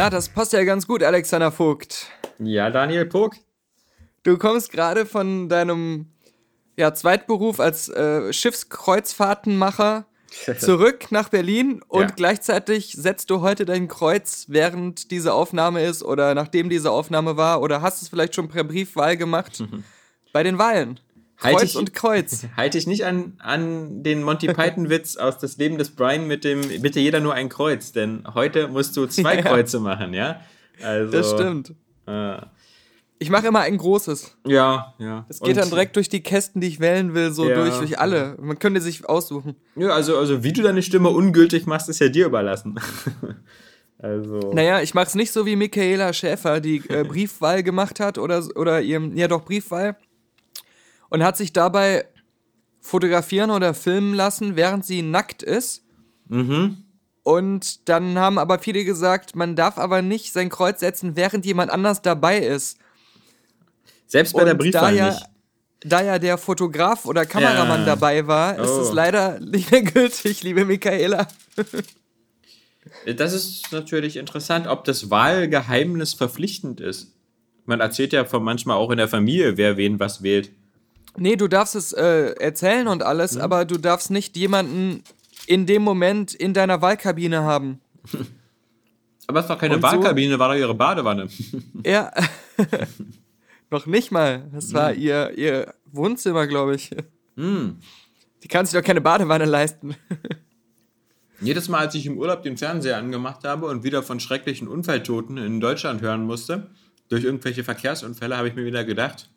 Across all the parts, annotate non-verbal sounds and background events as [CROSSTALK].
Na, das passt ja ganz gut, Alexander Vogt. Ja, Daniel Puck. Du kommst gerade von deinem ja, Zweitberuf als äh, Schiffskreuzfahrtenmacher [LAUGHS] zurück nach Berlin und Ja. gleichzeitig setzt du heute dein Kreuz, während diese Aufnahme ist oder nachdem diese Aufnahme war oder hast es vielleicht schon per Briefwahl gemacht [LAUGHS] bei den Wahlen. Halt Kreuz ich- und Kreuz. [LAUGHS] Halte ich nicht an, an den Monty Python-Witz aus Das Leben des Brian mit dem Bitte jeder nur ein Kreuz, denn heute musst du zwei [LAUGHS] Ja. Kreuze machen, ja? Also, Das stimmt. Äh, Ich mache immer ein großes. ja, ja. Es geht Und- dann direkt durch die Kästen, die ich wählen will, so Ja. durch, durch alle. Man könnte sich aussuchen. Ja, also, also wie du deine Stimme ungültig machst, ist ja dir überlassen. [LAUGHS] also. Naja, ich mach's nicht so wie Michaela Schäfer, die äh, Briefwahl gemacht hat oder, oder ihrem, ja doch, Briefwahl. Und hat sich dabei fotografieren oder filmen lassen, während sie nackt ist. Mhm. Und dann haben aber viele gesagt, man darf aber nicht sein Kreuz setzen, während jemand anders dabei ist. Selbst bei der Und Briefwahl da ja, nicht. da ja der Fotograf oder Kameramann Ja. dabei war, ist Oh. es leider nicht mehr gültig, liebe Michaela. Das ist natürlich interessant, ob das Wahlgeheimnis verpflichtend ist. Man erzählt ja von manchmal auch in der Familie, wer wen was wählt. Nee, du darfst es äh, erzählen und alles, Mhm. aber du darfst nicht jemanden in dem Moment in deiner Wahlkabine haben. [LAUGHS] Aber es war keine Und so- Wahlkabine, war doch ihre Badewanne. [LAUGHS] Ja. [LAUGHS] Noch nicht mal. Das war ihr, ihr Wohnzimmer, glaube ich. Hm. Die kann sich doch keine Badewanne leisten. Jedes Mal, als ich im Urlaub den Fernseher angemacht habe und wieder von schrecklichen Unfalltoten in Deutschland hören musste, durch irgendwelche Verkehrsunfälle, habe ich mir wieder gedacht,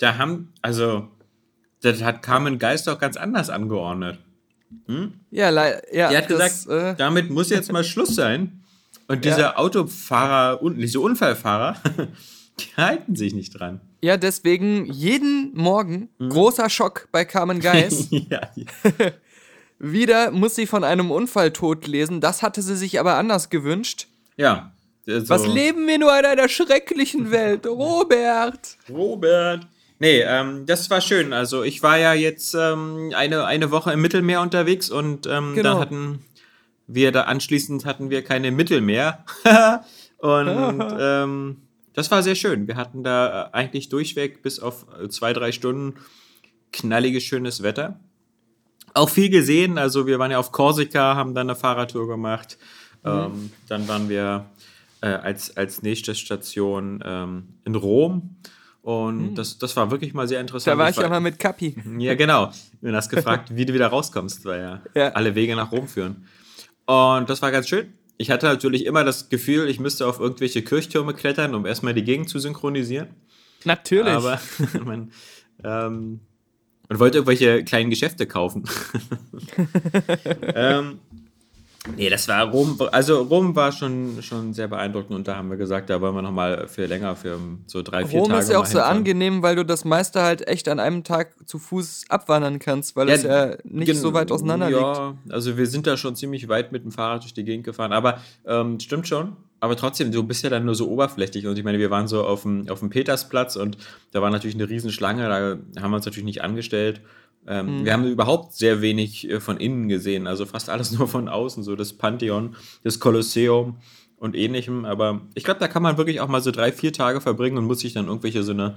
da haben, also, das hat Carmen Geist doch ganz anders angeordnet. Ja, lei- ja Die hat das, gesagt, äh, damit muss jetzt mal Schluss sein. Und [LAUGHS] Ja. diese Autofahrer, und diese Unfallfahrer, [LAUGHS] die halten sich nicht dran. ja, deswegen jeden Morgen Mhm. großer Schock bei Carmen Geis. [LAUGHS] ja, Wieder muss sie von einem Unfalltod lesen. Das hatte sie sich aber anders gewünscht. ja. Also, Was leben wir nur in einer schrecklichen Welt, Robert? Robert. Nee, ähm, das war schön. Also ich war ja jetzt ähm, eine, eine Woche im Mittelmeer unterwegs und ähm, Genau. da hatten wir da anschließend hatten wir keine Mittel mehr. [LAUGHS] und [LAUGHS] ähm, das war sehr schön. Wir hatten da äh, eigentlich durchweg bis auf äh, zwei, drei Stunden knalliges, schönes Wetter. Auch viel gesehen. Also wir waren ja auf Korsika, haben dann eine Fahrradtour gemacht. Mhm. Ähm, dann waren wir äh, als, als nächste Station ähm, in Rom. Und das, das war wirklich mal sehr interessant. Da war ich ja mal mit Kapi. [LAUGHS] Ja, genau. Du hast gefragt, wie du wieder rauskommst, weil ja, Ja. alle Wege nach Rom führen. Und das war ganz schön. Ich hatte natürlich immer das Gefühl, ich müsste auf irgendwelche Kirchtürme klettern, um erstmal die Gegend zu synchronisieren. Natürlich. Aber [LAUGHS] man, ähm, wollte irgendwelche kleinen Geschäfte kaufen. [LAUGHS] ähm, nee, das war Rom. Also Rom war schon, schon sehr beeindruckend und da haben wir gesagt, da wollen wir nochmal für länger, für so drei, vier Rom Tage. ist ja auch so hinfahren. angenehm, weil du das meiste halt echt an einem Tag zu Fuß abwandern kannst, weil es ja nicht so weit auseinander liegt. Ja, also wir sind da schon ziemlich weit mit dem Fahrrad durch die Gegend gefahren, aber ähm, stimmt schon. Aber trotzdem, du bist ja dann nur so oberflächlich. Und ich meine, wir waren so auf dem, auf dem Petersplatz und da war natürlich eine Riesenschlange, da haben wir uns natürlich nicht angestellt. Ähm, Mhm. Wir haben überhaupt sehr wenig äh, von innen gesehen, also fast alles [LAUGHS] nur von außen, so das Pantheon, das Kolosseum und ähnlichem. Aber ich glaube, da kann man wirklich auch mal so drei, vier Tage verbringen und muss sich dann irgendwelche so eine,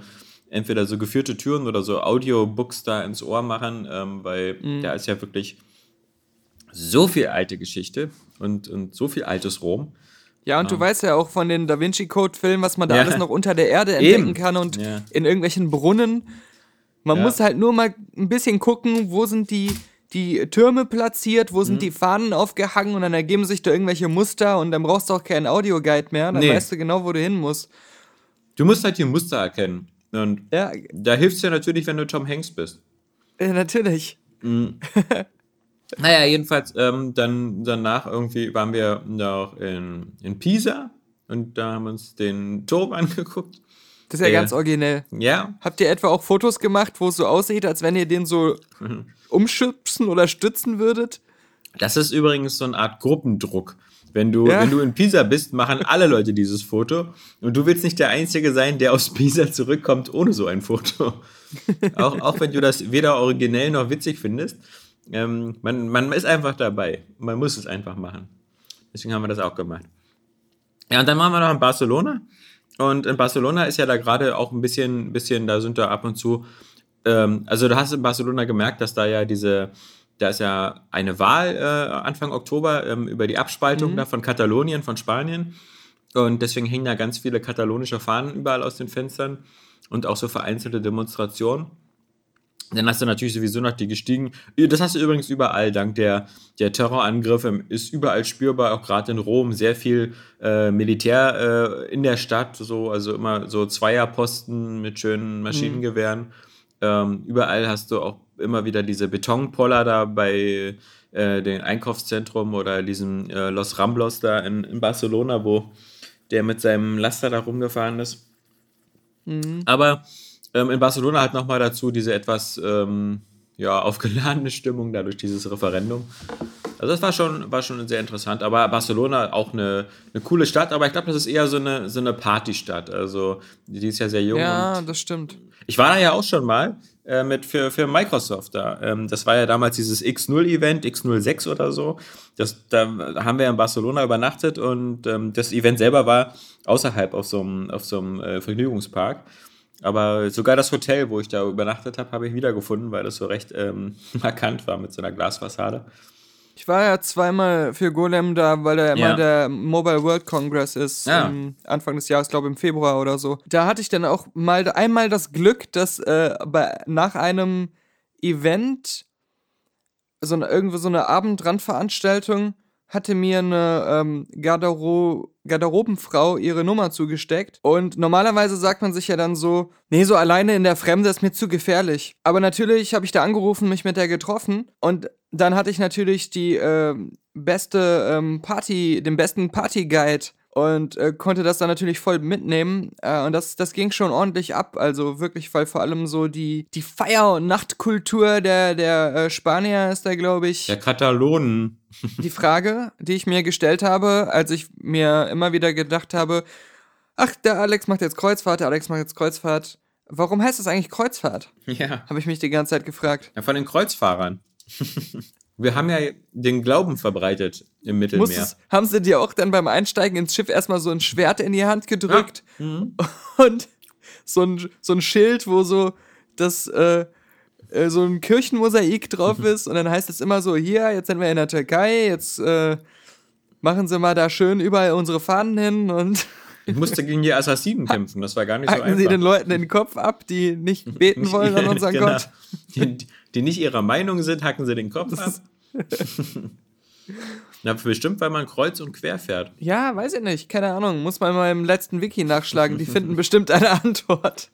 entweder so geführte Türen oder so Audiobooks da ins Ohr machen, ähm, weil Mhm. da ist ja wirklich so viel alte Geschichte und, und so viel altes Rom. Ja, und du weißt ja auch von den Da Vinci Code Filmen, was man da Ja. alles noch unter der Erde [LAUGHS] entdecken Eben. kann und Ja. in irgendwelchen Brunnen. Man Ja. muss halt nur mal ein bisschen gucken, wo sind die, die Türme platziert, wo Mhm. sind die Fahnen aufgehangen und dann ergeben sich da irgendwelche Muster und dann brauchst du auch keinen Audioguide mehr, dann Nee. weißt du genau, wo du hin musst. Du musst halt die Muster erkennen. Und Ja, da hilft es ja natürlich, wenn du Tom Hanks bist. äh, natürlich. [LAUGHS] Naja, jedenfalls, ähm, dann danach irgendwie waren wir noch in, in Pisa und da haben wir uns den Turm [LAUGHS] angeguckt. Das ist ja Der- ganz originell. Ja, Habt ihr etwa auch Fotos gemacht, wo es so aussieht, als wenn ihr den so umschubsen oder stützen würdet? das ist übrigens so eine Art Gruppendruck. Wenn du, Ja. wenn du in Pisa bist, machen alle Leute dieses Foto und du willst nicht der Einzige sein, der aus Pisa zurückkommt ohne so ein Foto. [LAUGHS] auch, auch wenn du das weder originell noch witzig findest. Ähm, man, man ist einfach dabei. Man muss es einfach machen. Deswegen haben wir das auch gemacht. Ja, und dann waren wir noch in Barcelona. Und in Barcelona ist ja da gerade auch ein bisschen, bisschen, da sind da ab und zu, ähm, also du hast in Barcelona gemerkt, dass da ja diese, da ist ja eine Wahl äh, Anfang Oktober ähm, über die Abspaltung da von Katalonien, von Spanien. Und deswegen hängen da ganz viele katalonische Fahnen überall aus den Fenstern und auch so vereinzelte Demonstrationen. Dann hast du natürlich sowieso noch die gestiegen. Das hast du übrigens überall, dank der, der Terrorangriffe ist überall spürbar, auch gerade in Rom, sehr viel äh, Militär äh, in der Stadt, so, also immer so Zweierposten mit schönen Maschinengewehren. Ähm, überall hast du auch immer wieder diese Betonpoller da bei äh, dem Einkaufszentrum oder diesem äh, Los Ramblos da in, in Barcelona, wo der mit seinem Laster da rumgefahren ist. Aber ähm, in Barcelona halt nochmal dazu diese etwas ähm, ja, aufgeladene Stimmung dadurch dieses Referendum. Also das war schon, war schon sehr interessant. Aber Barcelona auch eine, eine coole Stadt, aber ich glaube, das ist eher so eine, so eine Partystadt. Also die ist ja sehr jung. Ja, das stimmt. ich war da ja auch schon mal äh, mit für, für Microsoft da. Ähm, das war ja damals dieses X0-Event, X06 oder so. Das, da haben wir in Barcelona übernachtet und ähm, das Event selber war außerhalb auf so einem, auf so einem äh, Vergnügungspark. Aber sogar das Hotel, wo ich da übernachtet habe, habe ich wiedergefunden, weil das so recht ähm, [LAUGHS] markant war mit so einer Glasfassade. Ich war ja zweimal für Golem da, weil da immer Ja. der Mobile World Congress ist. Ja. Anfang des Jahres, glaube im Februar oder so. Da hatte ich dann auch mal einmal das Glück, dass äh, bei, nach einem Event, so eine, irgendwo so eine Abendrandveranstaltung, hatte mir eine ähm, Gardero Garderobenfrau ihre Nummer zugesteckt. Und normalerweise sagt man sich ja dann so, nee, so alleine in der Fremde ist mir zu gefährlich. Aber natürlich habe ich da angerufen, mich mit der getroffen. Und dann hatte ich natürlich die ähm, beste ähm, Party, den besten Partyguide und äh, konnte das dann natürlich voll mitnehmen. Äh, und das, das ging schon ordentlich ab. Also wirklich, weil vor allem so die, die Feier- und Nachtkultur der, der äh, Spanier ist da, glaube ich, Der Katalonen. [LAUGHS] die Frage, die ich mir gestellt habe, als ich mir immer wieder gedacht habe, ach, der Alex macht jetzt Kreuzfahrt, der Alex macht jetzt Kreuzfahrt. Warum heißt das eigentlich Kreuzfahrt? Ja. Habe ich mich die ganze Zeit gefragt. ja, von den Kreuzfahrern. [LAUGHS] wir haben ja den Glauben verbreitet im Mittelmeer. Musstest, haben sie dir auch dann beim Einsteigen ins Schiff erstmal so ein Schwert in die Hand gedrückt [LAUGHS] und so ein, so ein Schild, wo so das äh, äh, so ein Kirchenmosaik drauf ist und dann heißt es immer so, hier, jetzt sind wir in der Türkei, jetzt äh, machen sie mal da schön überall unsere Fahnen hin und [LAUGHS] Ich musste gegen die Assassinen kämpfen, das war gar nicht so einfach. sie den Leuten den Kopf ab, die nicht [LAUGHS] beten wollen an unseren Genau. Gott. Die, die nicht ihrer Meinung sind, hacken sie den Kopf [LAUGHS] ab. Na, bestimmt, weil man kreuz und quer fährt. Ja, weiß ich nicht, keine Ahnung, muss man mal im letzten Wiki nachschlagen, die finden bestimmt eine Antwort.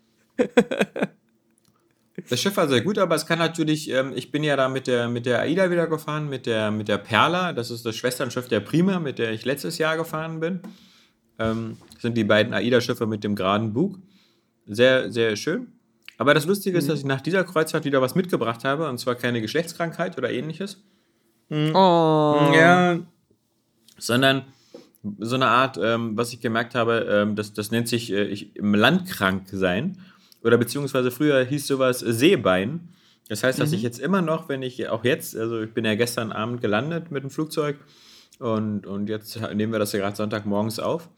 Das Schiff war sehr gut, aber es kann natürlich, ähm, ich bin ja da mit der, mit der AIDA wieder gefahren, mit der, mit der Perla, das ist das Schwesternschiff der Prima, mit der ich letztes Jahr gefahren bin. Ähm, das sind die beiden AIDA-Schiffe mit dem geraden Bug. Sehr, sehr schön. Aber das Lustige ist, dass ich nach dieser Kreuzfahrt wieder was mitgebracht habe, und zwar keine Geschlechtskrankheit oder ähnliches. Oh. Ja. Sondern so eine Art, ähm, was ich gemerkt habe, ähm, das, das nennt sich äh, ich, im Land krank sein. Oder beziehungsweise früher hieß sowas Seebein. Das heißt, dass ich jetzt immer noch, wenn ich auch jetzt, also ich bin ja gestern Abend gelandet mit dem Flugzeug und, und jetzt nehmen wir das ja gerade Sonntagmorgens auf.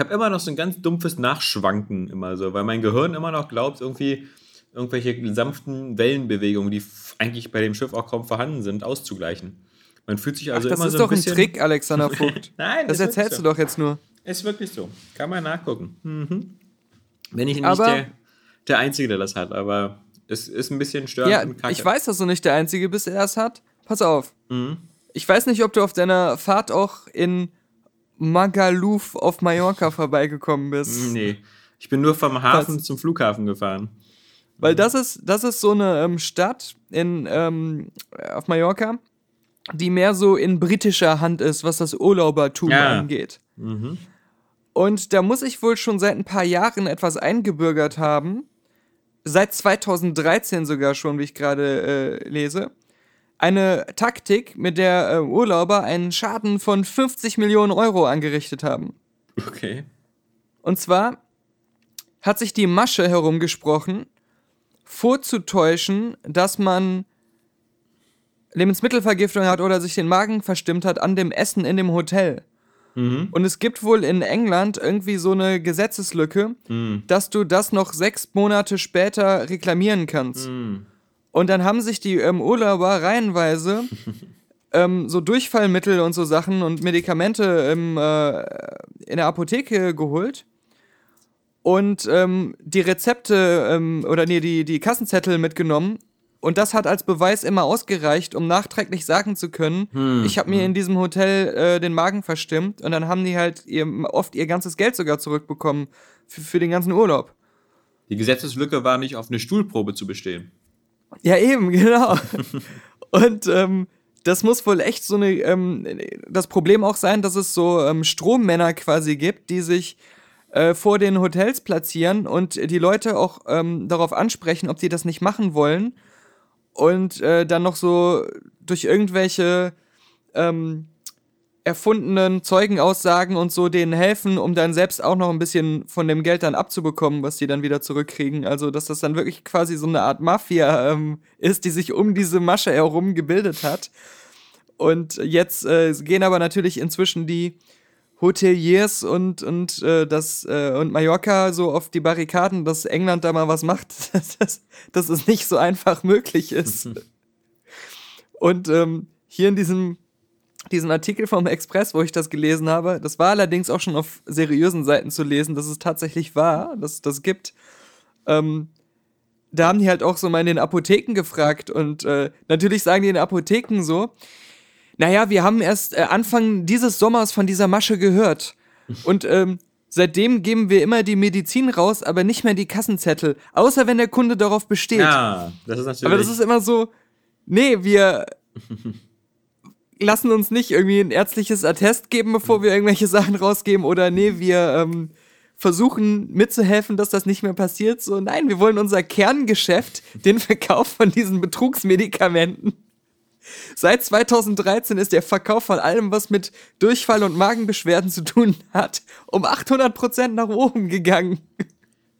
Ich habe immer noch so ein ganz dumpfes Nachschwanken immer so, weil mein Gehirn immer noch glaubt, irgendwie irgendwelche sanften Wellenbewegungen, die eigentlich bei dem Schiff auch kaum vorhanden sind, auszugleichen. Man fühlt sich also das immer ist so doch ein bisschen. Trick, Alexander Vogt. [LAUGHS] Nein, das ist erzählst wirklich du doch jetzt nur. Ist wirklich so. Kann man nachgucken. Mhm. Wenn ich nicht Aber- der, der Einzige, der das hat, aber es ist ein bisschen störend Ja, und kacke. ich weiß, dass du nicht der Einzige bist, der das hat. Pass auf. Mhm. Ich weiß nicht, ob du auf deiner Fahrt auch in Magaluf auf Mallorca vorbeigekommen bist. Nee. Ich bin nur vom Hafen zum Flughafen gefahren. Weil das ist, das ist so eine ähm, Stadt in, ähm, auf Mallorca. die mehr so in britischer Hand ist, was das Urlaubertum Ja. angeht. Und da muss ich wohl schon seit ein paar Jahren etwas eingebürgert haben. Seit 2013 sogar schon, wie ich gerade äh, lese. Eine Taktik, mit der äh, Urlauber einen Schaden von 50 Millionen Euro angerichtet haben. Okay. Und zwar hat sich die Masche herumgesprochen, vorzutäuschen, dass man Lebensmittelvergiftung hat oder sich den Magen verstimmt hat an dem Essen in dem Hotel. Und es gibt wohl in England irgendwie so eine Gesetzeslücke, dass du das noch sechs Monate später reklamieren kannst. Und dann haben sich die ähm, Urlauber reihenweise [LAUGHS] ähm, so Durchfallmittel und so Sachen und Medikamente im, äh, in der Apotheke geholt und ähm, die Rezepte ähm, oder nee, die, die Kassenzettel mitgenommen. Und das hat als Beweis immer ausgereicht, um nachträglich sagen zu können, ich habe mir in diesem Hotel äh, den Magen verstimmt. Und dann haben die halt ihr, oft ihr ganzes Geld sogar zurückbekommen für, für den ganzen Urlaub. Die Gesetzeslücke war nicht auf eine Stuhlprobe zu bestehen. Ja, eben, [LAUGHS] genau. Und ähm, das muss wohl echt so eine, ähm, das Problem auch sein, dass es so ähm, Strommänner quasi gibt, die sich äh, vor den Hotels platzieren und die Leute auch ähm, darauf ansprechen, ob die das nicht machen wollen. Und äh, dann noch so durch irgendwelche ähm, erfundenen Zeugenaussagen und so denen helfen, um dann selbst auch noch ein bisschen von dem Geld dann abzubekommen, was die dann wieder zurückkriegen. Also, dass das dann wirklich quasi so eine Art Mafia ähm, ist, die sich um diese Masche herum gebildet hat. Und jetzt äh, gehen aber natürlich inzwischen die Hoteliers und, und, äh, das, äh, und Mallorca so auf die Barrikaden, dass England da mal was macht, [LAUGHS] dass, dass es nicht so einfach möglich ist. [LAUGHS] und ähm, hier in diesem diesen Artikel vom Express, wo ich das gelesen habe, das war allerdings auch schon auf seriösen Seiten zu lesen, dass es tatsächlich war, dass es das gibt. Ähm, da haben die halt auch so mal in den Apotheken gefragt und äh, natürlich sagen die in den Apotheken so, naja, wir haben erst äh, Anfang dieses Sommers von dieser Masche gehört und ähm, seitdem geben wir immer die Medizin raus, aber nicht mehr die Kassenzettel, außer wenn der Kunde darauf besteht. Ja, das ist natürlich. Aber das ist immer so, nee, wir lassen uns nicht irgendwie ein ärztliches Attest geben, bevor wir irgendwelche Sachen rausgeben oder nee, wir ähm, versuchen mitzuhelfen, dass das nicht mehr passiert. So, nein, wir wollen unser Kerngeschäft, den Verkauf von diesen Betrugsmedikamenten. Seit 2013 ist der Verkauf von allem, was mit Durchfall und Magenbeschwerden zu tun hat, um 800% nach oben gegangen.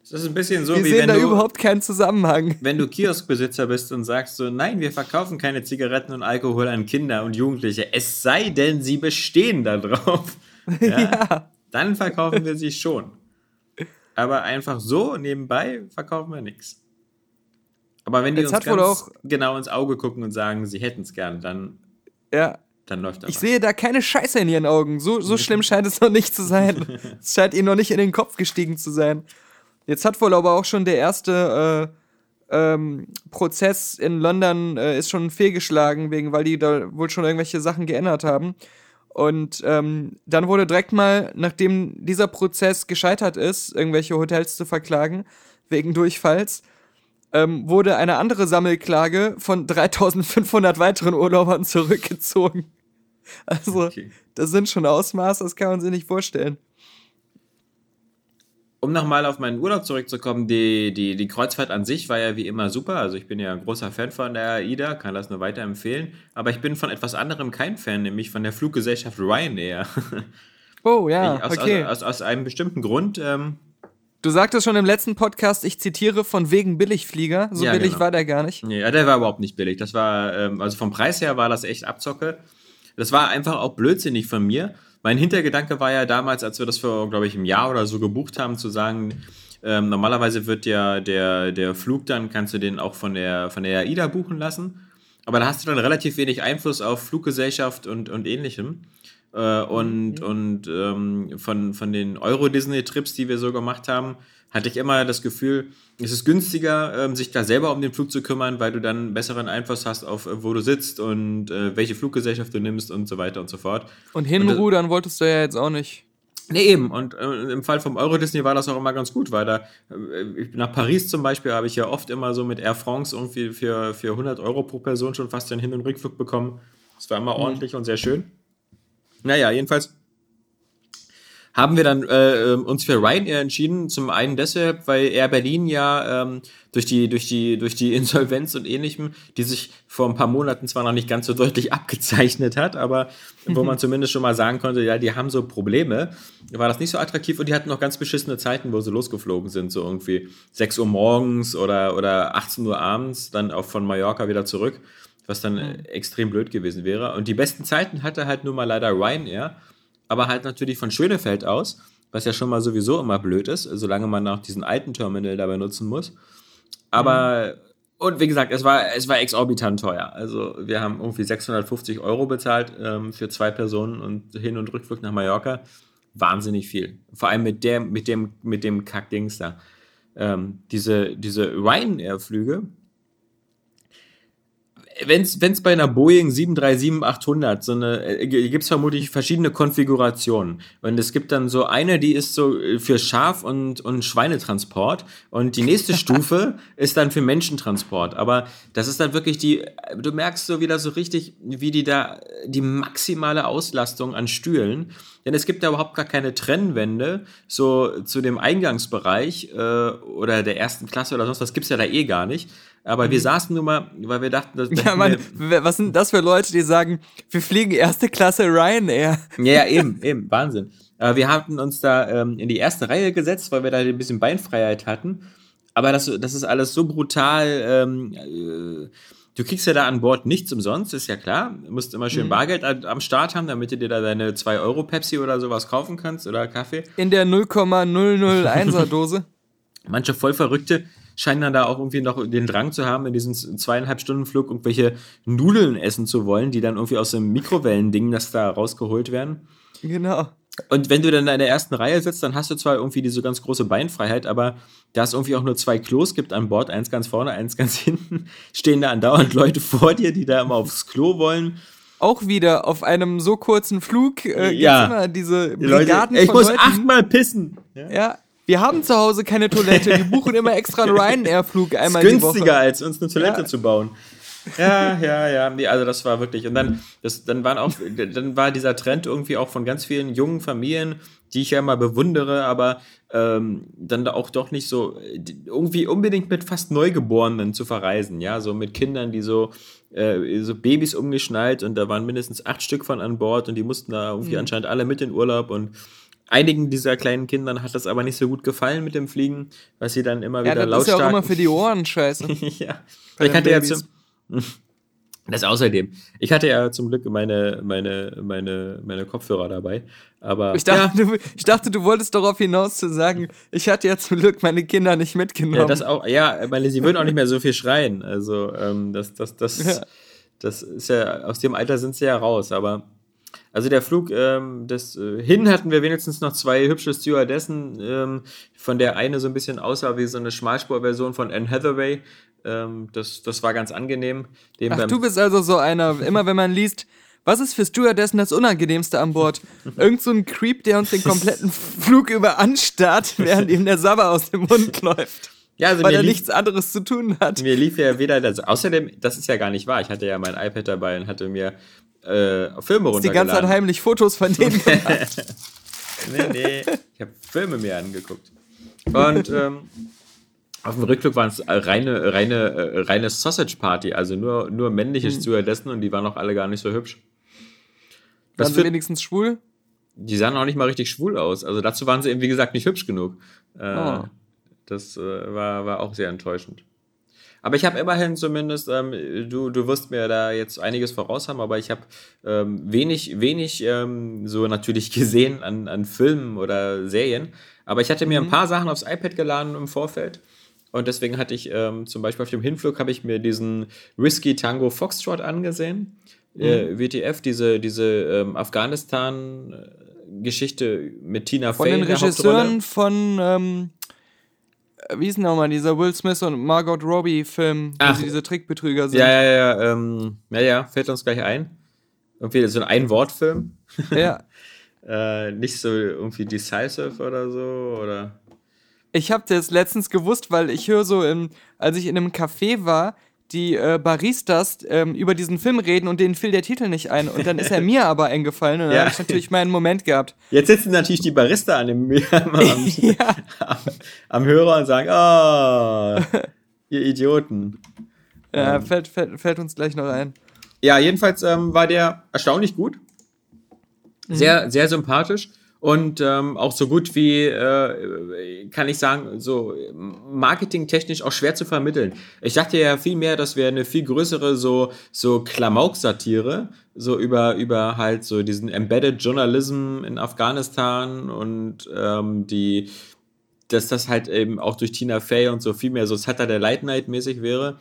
Das ist ein bisschen so, Wir wie sehen wenn da du, überhaupt keinen Zusammenhang. wenn du Kioskbesitzer bist und sagst so, nein, wir verkaufen keine Zigaretten und Alkohol an Kinder und Jugendliche, es sei denn, sie bestehen da drauf. [LAUGHS] Ja, Ja. Dann verkaufen wir sie schon. Aber einfach so nebenbei verkaufen wir nichts. Aber wenn die Jetzt uns ganz genau ins Auge gucken und sagen, sie hätten es gern, dann, Ja. dann läuft das. Ich sehe da keine Scheiße in ihren Augen. So, so [LAUGHS] schlimm scheint es noch nicht zu sein. [LAUGHS] es scheint ihnen noch nicht in den Kopf gestiegen zu sein. Jetzt hat wohl aber auch schon der erste äh, ähm, Prozess in London äh, ist schon fehlgeschlagen, wegen, weil die da wohl schon irgendwelche Sachen geändert haben. Und ähm, dann wurde direkt mal, nachdem dieser Prozess gescheitert ist, irgendwelche Hotels zu verklagen, wegen Durchfalls, ähm, wurde eine andere Sammelklage von 3500 weiteren Urlaubern [LAUGHS] zurückgezogen. Also, Okay. das sind schon Ausmaße, das kann man sich nicht vorstellen. Um nochmal auf meinen Urlaub zurückzukommen, die, die, die Kreuzfahrt an sich war ja wie immer super. Also ich bin ja ein großer Fan von der AIDA, kann das nur weiterempfehlen. Aber ich bin von etwas anderem kein Fan, nämlich von der Fluggesellschaft Ryanair. [LAUGHS] Oh ja, aus, okay. aus, aus, aus einem bestimmten Grund. Ähm, du sagtest schon im letzten Podcast, ich zitiere von wegen Billigflieger. So Ja, billig genau. war der gar nicht. ja, der war überhaupt nicht billig. Das war, ähm, also vom Preis her war das echt Abzocke. Das war einfach auch blödsinnig von mir. Mein Hintergedanke war ja damals, als wir das vor, glaube ich, einem Jahr oder so gebucht haben, zu sagen, ähm, normalerweise wird ja der, der Flug dann, kannst du den auch von der, von der AIDA buchen lassen. Aber da hast du dann relativ wenig Einfluss auf Fluggesellschaft und, und ähnlichem. Äh, und und ähm, von, von den Euro-Disney-Trips, die wir so gemacht haben, hatte ich immer das Gefühl, es ist günstiger, ähm, sich da selber um den Flug zu kümmern, weil du dann besseren Einfluss hast auf, äh, wo du sitzt und äh, welche Fluggesellschaft du nimmst und so weiter und so fort. Und hinrudern wolltest du ja jetzt auch nicht. Nee, eben. Und äh, im Fall vom Euro Disney war das auch immer ganz gut, weil da, äh, nach Paris zum Beispiel habe ich ja oft immer so mit Air France irgendwie für, für 100 Euro pro Person schon fast den Hin- und Rückflug bekommen. Es war immer ordentlich und sehr schön. Naja, jedenfalls haben wir dann äh, ähm, uns für Ryanair entschieden. Zum einen deshalb, weil Air Berlin ja ähm, durch, die, durch, die, durch die [LAUGHS] Insolvenz und ähnlichem, die sich vor ein paar Monaten zwar noch nicht ganz so deutlich [LAUGHS] abgezeichnet hat, aber wo man zumindest schon mal sagen konnte, ja, die haben so Probleme, war das nicht so attraktiv und die hatten noch ganz beschissene Zeiten, wo sie losgeflogen sind, so irgendwie 6 Uhr morgens oder, oder 18 Uhr abends, dann auch von Mallorca wieder zurück, was dann äh, extrem blöd gewesen wäre. Und die besten Zeiten hatte halt nur mal leider Ryanair aber halt natürlich von Schönefeld aus, was ja schon mal sowieso immer blöd ist, solange man noch diesen alten Terminal dabei nutzen muss. Aber, mhm. und wie gesagt, es war, es war exorbitant teuer. Also wir haben irgendwie 650 Euro bezahlt ähm, für zwei Personen und Hin- und Rückflug nach Mallorca. Wahnsinnig viel. Vor allem mit, der, mit dem, mit dem Kackdings da. Ähm, diese, diese Ryanair-Flüge, wenn es bei einer Boeing 737-800 so eine, äh, gibt es vermutlich verschiedene Konfigurationen. Und es gibt dann so eine, die ist so äh, für Schaf- und, und Schweinetransport. Und die nächste [LAUGHS] Stufe ist dann für Menschentransport. Aber das ist dann wirklich die, du merkst so wieder so richtig, wie die da, die maximale Auslastung an Stühlen. Denn es gibt da überhaupt gar keine Trennwände, so zu dem Eingangsbereich äh, oder der ersten Klasse oder sonst was gibt es ja da eh gar nicht. Aber mhm. wir saßen nur mal, weil wir dachten, dass. Ja, Mann, was sind das für Leute, die sagen, wir fliegen erste Klasse Ryanair? Ja, ja, eben, eben, Wahnsinn. Aber wir hatten uns da ähm, in die erste Reihe gesetzt, weil wir da ein bisschen Beinfreiheit hatten. Aber das, das ist alles so brutal. Ähm, äh, du kriegst ja da an Bord nichts umsonst, ist ja klar. Du musst immer schön mhm. Bargeld am Start haben, damit du dir da deine 2 Euro Pepsi oder sowas kaufen kannst oder Kaffee. In der 0,001er Dose. [LAUGHS] Manche Vollverrückte scheinen dann da auch irgendwie noch den Drang zu haben, in diesem zweieinhalb Stunden Flug irgendwelche Nudeln essen zu wollen, die dann irgendwie aus dem Mikrowellending, das da rausgeholt werden. Genau. Und wenn du dann in der ersten Reihe sitzt, dann hast du zwar irgendwie diese ganz große Beinfreiheit, aber da es irgendwie auch nur zwei Klos gibt an Bord, eins ganz vorne, eins ganz [LAUGHS] hinten, stehen da andauernd Leute vor dir, die da immer aufs Klo wollen. Auch wieder auf einem so kurzen Flug äh, ja. diese Brigaden Leute, Ich muss Leuten. achtmal pissen. Ja. ja. Wir haben zu Hause keine Toilette. Wir buchen immer extra einen [LAUGHS] Ryanair-Flug einmal ist günstiger, als uns eine Toilette ja. zu bauen. Ja, ja, ja. Nee, also das war wirklich. Und dann, das, dann waren auch, dann war dieser Trend irgendwie auch von ganz vielen jungen Familien, die ich ja immer bewundere, aber ähm, dann auch doch nicht so irgendwie unbedingt mit fast Neugeborenen zu verreisen, ja, so mit Kindern, die so äh, so Babys umgeschnallt und da waren mindestens acht Stück von an Bord und die mussten da irgendwie mhm. anscheinend alle mit in Urlaub und Einigen dieser kleinen Kindern hat das aber nicht so gut gefallen mit dem Fliegen, weil sie dann immer ja, wieder lautstark... Ja, das ist ja auch immer für die Ohren [LAUGHS] scheiße. ja. Ich hatte ja zum... [LAUGHS] Das außerdem. Ich hatte ja zum Glück meine, meine, meine, meine Kopfhörer dabei. Aber ich dachte, ja. du, ich dachte, du wolltest darauf hinaus zu sagen, ich hatte ja zum Glück meine Kinder nicht mitgenommen. Ja, das auch, ja, meine, sie würden auch nicht mehr so viel schreien. Also, ähm, das, das, das, ja. das ist ja, aus dem Alter sind sie ja raus, aber also der Flug ähm, des, äh, hin hatten wir wenigstens noch zwei hübsche Stewardessen, ähm, von der eine so ein bisschen aussah wie so eine Schmalspurversion von Anne Hathaway. Ähm, das, das war ganz angenehm. Dem Ach, du bist also so einer, immer wenn man liest, was ist für Stewardessen das Unangenehmste an Bord? Irgend so ein Creep, der uns den kompletten [LAUGHS] Flug über anstarrt, während ihm der Sabber aus dem Mund läuft. Ja, also weil er lief, nichts anderes zu tun hat. Mir lief ja weder das. Außerdem, das ist ja gar nicht wahr. Ich hatte ja mein iPad dabei und hatte mir äh, Filme runtergeladen. die ganze Zeit heimlich Fotos von denen [LAUGHS] gemacht. nee, nee. Ich habe Filme mir angeguckt. Und ähm, auf dem Rückflug waren es reine, reine, äh, reine Sausage Party, also nur, nur männliche hm. Stewardessen und die waren auch alle gar nicht so hübsch. Waren sie wenigstens schwul? Die sahen auch nicht mal richtig schwul aus. Also dazu waren sie eben, wie gesagt, nicht hübsch genug. Äh, oh. Das äh, war, war auch sehr enttäuschend. Aber ich habe immerhin zumindest, ähm, du, du wirst mir da jetzt einiges voraus haben, aber ich habe ähm, wenig, wenig ähm, so natürlich [LAUGHS] gesehen an, an Filmen oder Serien. Aber ich hatte mir mhm. ein paar Sachen aufs iPad geladen im Vorfeld. Und deswegen hatte ich ähm, zum Beispiel auf dem Hinflug habe ich mir diesen Risky Tango Foxtrot angesehen. Mhm. Äh, WTF, diese, diese ähm, Afghanistan-Geschichte mit Tina Fey. Von den Regisseuren von ähm, wie ist denn nochmal dieser Will Smith und Margot Robbie-Film, wo sie diese Trickbetrüger sind? Ja, ja, ja, ähm, ja, ja, fällt uns gleich ein. Irgendwie so ein Ein-Wort-Film. [LAUGHS] Ja. [LAUGHS] äh, nicht so irgendwie Decisive oder so, oder? Ich habe das letztens gewusst, weil ich höre so, im, als ich in einem Café war, die äh, Baristas ähm, über diesen Film reden und denen fiel der Titel nicht ein. Und dann ist er mir [LAUGHS] aber eingefallen und dann Ja. habe ich natürlich meinen Moment gehabt. Jetzt sitzen natürlich die Barista an dem, am, [LAUGHS] am, Ja. am, am Hörer und sagen, ah, ihr Idioten. Ja, fällt, fällt, fällt uns gleich noch ein. Ja, jedenfalls ähm, war der erstaunlich gut. Sehr, sehr sympathisch. Und ähm, auch so gut wie, äh, kann ich sagen, so marketingtechnisch auch schwer zu vermitteln. Ich dachte ja viel mehr, das wäre eine viel größere so, so Klamauk-Satire, so über, über halt so diesen Embedded Journalism in Afghanistan und ähm, die, dass das halt eben auch durch Tina Fey und so viel mehr so Saturday Light Night mäßig wäre.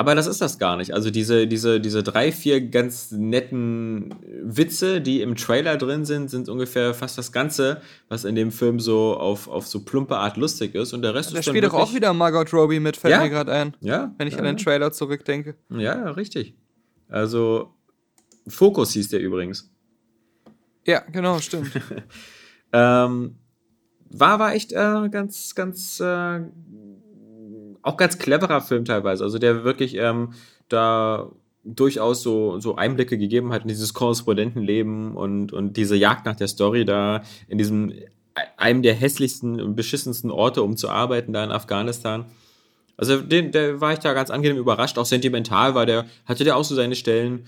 Aber das ist das gar nicht. Also diese, diese, diese drei, vier ganz netten Witze, die im Trailer drin sind, sind ungefähr fast das Ganze, was in dem Film so auf, auf so plumpe Art lustig ist. Und der Rest Da ist dann spielt doch auch wieder Margot Robbie mit, fällt Ja. mir gerade ein. Ja, Wenn ich ja, an den Trailer zurückdenke. ja, ja, richtig. Also Fokus hieß der übrigens. Ja, genau, stimmt. [LAUGHS] Ähm, war war echt äh, ganz, ganz, äh, auch ganz cleverer Film teilweise. Also der wirklich ähm, da durchaus so, so Einblicke gegeben hat in dieses Korrespondentenleben und, und diese Jagd nach der Story da in diesem einem der hässlichsten und beschissensten Orte, um zu arbeiten, da in Afghanistan. Also den, der war ich da ganz angenehm überrascht. Auch sentimental war der, hatte der auch so seine Stellen.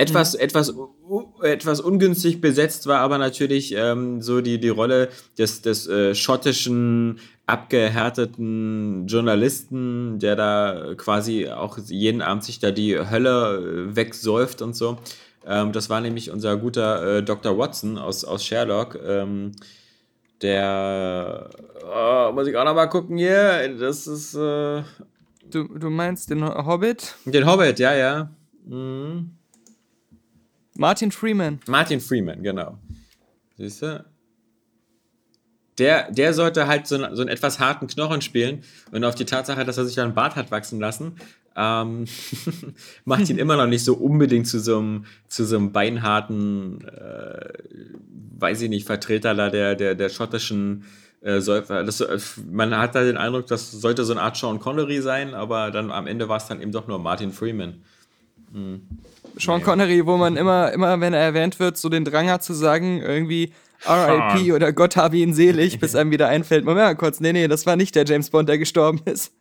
Etwas, etwas, u- etwas ungünstig besetzt war aber natürlich ähm, so die, die Rolle des, des äh, schottischen, abgehärteten Journalisten, der da quasi auch jeden Abend sich da die Hölle äh, wegsäuft und so. Ähm, das war nämlich unser guter äh, Dr. Watson aus, aus Sherlock. Ähm, der, oh, muss ich auch noch mal gucken hier, das ist, äh, Du, du meinst den Hobbit? den Hobbit, ja, ja. Mhm. Martin Freeman. Martin Freeman, genau. Siehst du? Der, der sollte halt so, einen- so einen etwas harten Knochen spielen und auf die Tatsache, dass er sich einen Bart hat wachsen lassen, ähm, [LAUGHS] macht ihn immer noch nicht so unbedingt zu so einem, zu so einem beinharten, äh, weiß ich nicht, Vertreter der, der, der schottischen äh, Säufer. Das, äh, man hat da den Eindruck, das sollte so eine Art Sean Connery sein, aber dann am Ende war es dann eben doch nur Martin Freeman. Sean Connery, wo man immer, immer, wenn er erwähnt wird, so den Drang hat zu sagen, irgendwie RIP oder Gott habe ihn selig, bis [LAUGHS] einem wieder einfällt, Moment mal kurz, nee, nee, das war nicht der James Bond, der gestorben ist.